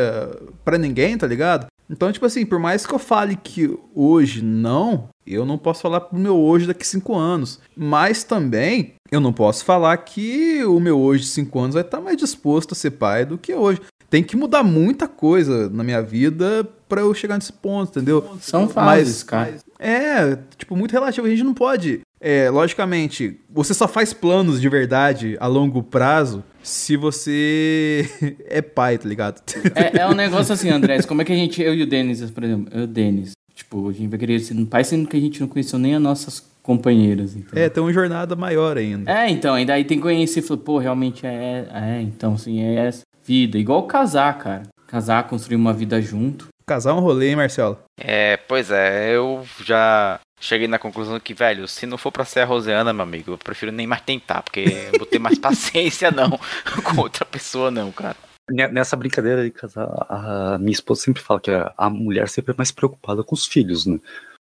para ninguém, tá ligado? Então, tipo assim, por mais que eu fale que hoje não, eu não posso falar pro meu hoje daqui cinco anos. Mas também eu não posso falar que o meu hoje de cinco anos vai estar mais disposto a ser pai do que hoje tem que mudar muita coisa na minha vida para eu chegar nesse ponto, entendeu? São fases, Mas, cara. É, tipo, muito relativo. A gente não pode é, logicamente, você só faz planos de verdade a longo prazo se você é pai, tá ligado? É, é um negócio assim, Andrés, como é que a gente, eu e o Denis, por exemplo, eu e o Denis, tipo, a gente vai querer ser um pai sendo que a gente não conheceu nem as nossas companheiras. Então. É, tem uma jornada maior ainda. É, então, ainda aí tem que conhecer e falar, pô, realmente é, é, então, assim, é essa vida. Igual casar, cara. Casar, construir uma vida junto. Casar é um rolê, hein, Marcelo? É, pois é, eu já cheguei na conclusão que, velho, se não for pra ser a Roseana, meu amigo, eu prefiro nem mais tentar, porque eu vou ter mais paciência não com outra pessoa não, cara. Ne- Nessa brincadeira de casar, a minha esposa sempre fala que a, a mulher sempre é mais preocupada com os filhos, né?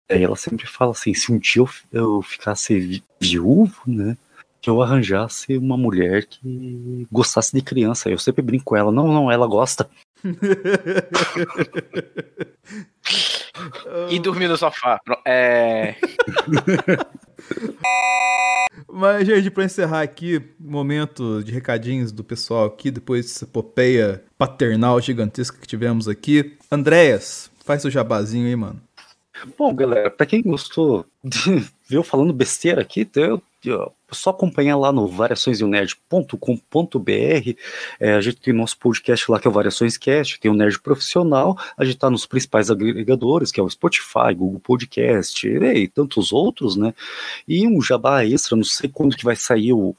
Aí ela sempre fala assim, se um dia eu, eu ficasse vi- viúvo, né? Que eu arranjasse uma mulher que gostasse de criança. Eu sempre brinco com ela, não, não, ela gosta. E dormir no sofá. Pro- É. Mas, gente, pra encerrar aqui, momento de recadinhos do pessoal aqui, depois dessa epopeia paternal gigantesca que tivemos aqui. Andréas, faz seu jabazinho aí, mano. Bom, galera, pra quem gostou de ver eu falando besteira aqui, eu, eu, só acompanhar lá no variaçõesdonerd.com.br. É, a gente tem nosso podcast lá que é o Variações Cast, tem o Nerd Profissional, a gente tá nos principais agregadores, que é o Spotify, Google Podcast e tantos outros, né? E um jabá extra, não sei quando que vai sair o.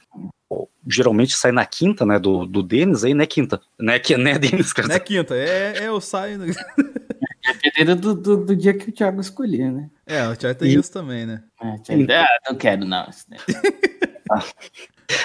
Geralmente sai na quinta, né? Do, do Denis aí, né? Quinta. Né, que, né Denis? Não é quinta, é, é o saio. Dependendo do, do, do dia que o Thiago escolher, né? É, o Thiago tem E- isso também, né? É, ah, não quero não.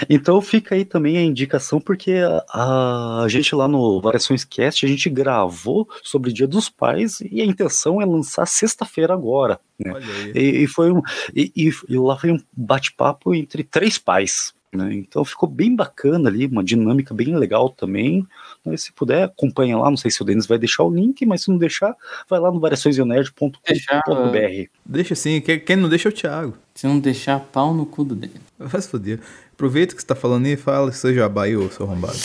Então fica aí também a indicação, porque a, a gente lá no Variações Cast, a gente gravou sobre o Dia dos Pais e a intenção é lançar sexta-feira agora. Né? Olha aí. E, e foi um, e, e- e lá foi um bate-papo entre três pais. Né? Então ficou bem bacana ali, uma dinâmica bem legal também. Mas se puder, acompanha lá. Não sei se o Denis vai deixar o link, mas se não deixar, vai lá no variaçõesionerd.com.br. Deixa assim, quem, não deixa é o Thiago. Se não deixar pau no cu do dele. Vai se foder. Aproveita que você tá falando aí e fala seu jabá aí, ô seu arrombado.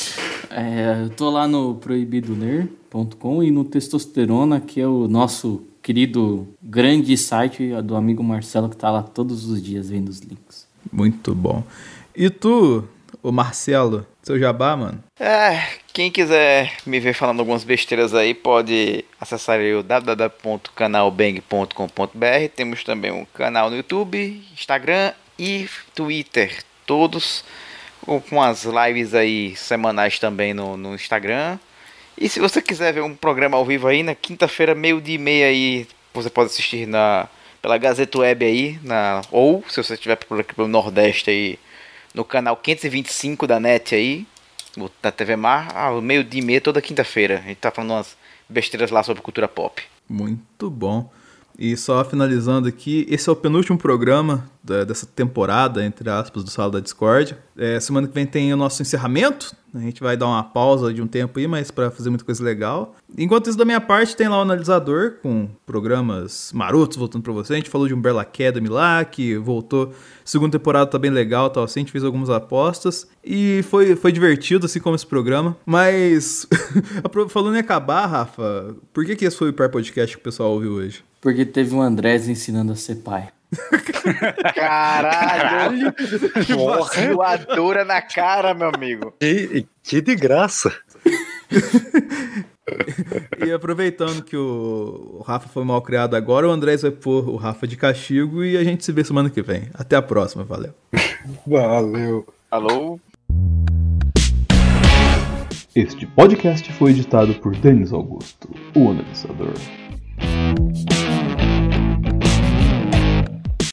É, eu tô lá no proibidoler.com e no Testosterona, que é o nosso querido grande site do amigo Marcelo, que tá lá todos os dias vendo os links. Muito bom. E tu, ô Marcelo, seu jabá, mano? É, quem quiser me ver falando algumas besteiras aí, pode acessar o www.canalbang.com.br. Temos também um canal no YouTube, Instagram e Twitter, todos com- as lives aí semanais também no, no Instagram. E se você quiser ver um programa ao vivo aí, na quinta-feira, meio dia e meia aí, você pode assistir na, pela Gazeta Web aí, na, ou se você estiver por aqui pelo Nordeste aí, no canal 525 da NET aí, da TV Mar, ao meio dia e meia toda quinta-feira. A gente tá falando umas besteiras lá sobre cultura pop. Muito bom. E só finalizando aqui, esse é o penúltimo programa da- dessa temporada, entre aspas, do Sala da Discord. É, semana que vem tem o nosso encerramento. A gente vai dar uma pausa de um tempo aí, mas para fazer muita coisa legal. Enquanto isso, da minha parte, tem lá o analisador com programas marotos voltando para você. A gente falou de Umbrella Academy lá, que voltou. Segunda temporada tá bem legal, tal assim. A gente fez algumas apostas e foi, foi divertido, assim como esse programa. Mas, falando em acabar, Rafa, por que, que esse foi o pior podcast que o pessoal ouviu hoje? Porque teve um Andrés ensinando a ser pai. Caralho! Voadora na cara, meu amigo. Que, que de graça. E aproveitando que o o Rafa foi mal criado agora, o Andrés vai pôr o Rafa de castigo e a gente se vê semana que vem. Até a próxima, valeu. Valeu. Alô? Este podcast foi editado por Denis Augusto, o analisador.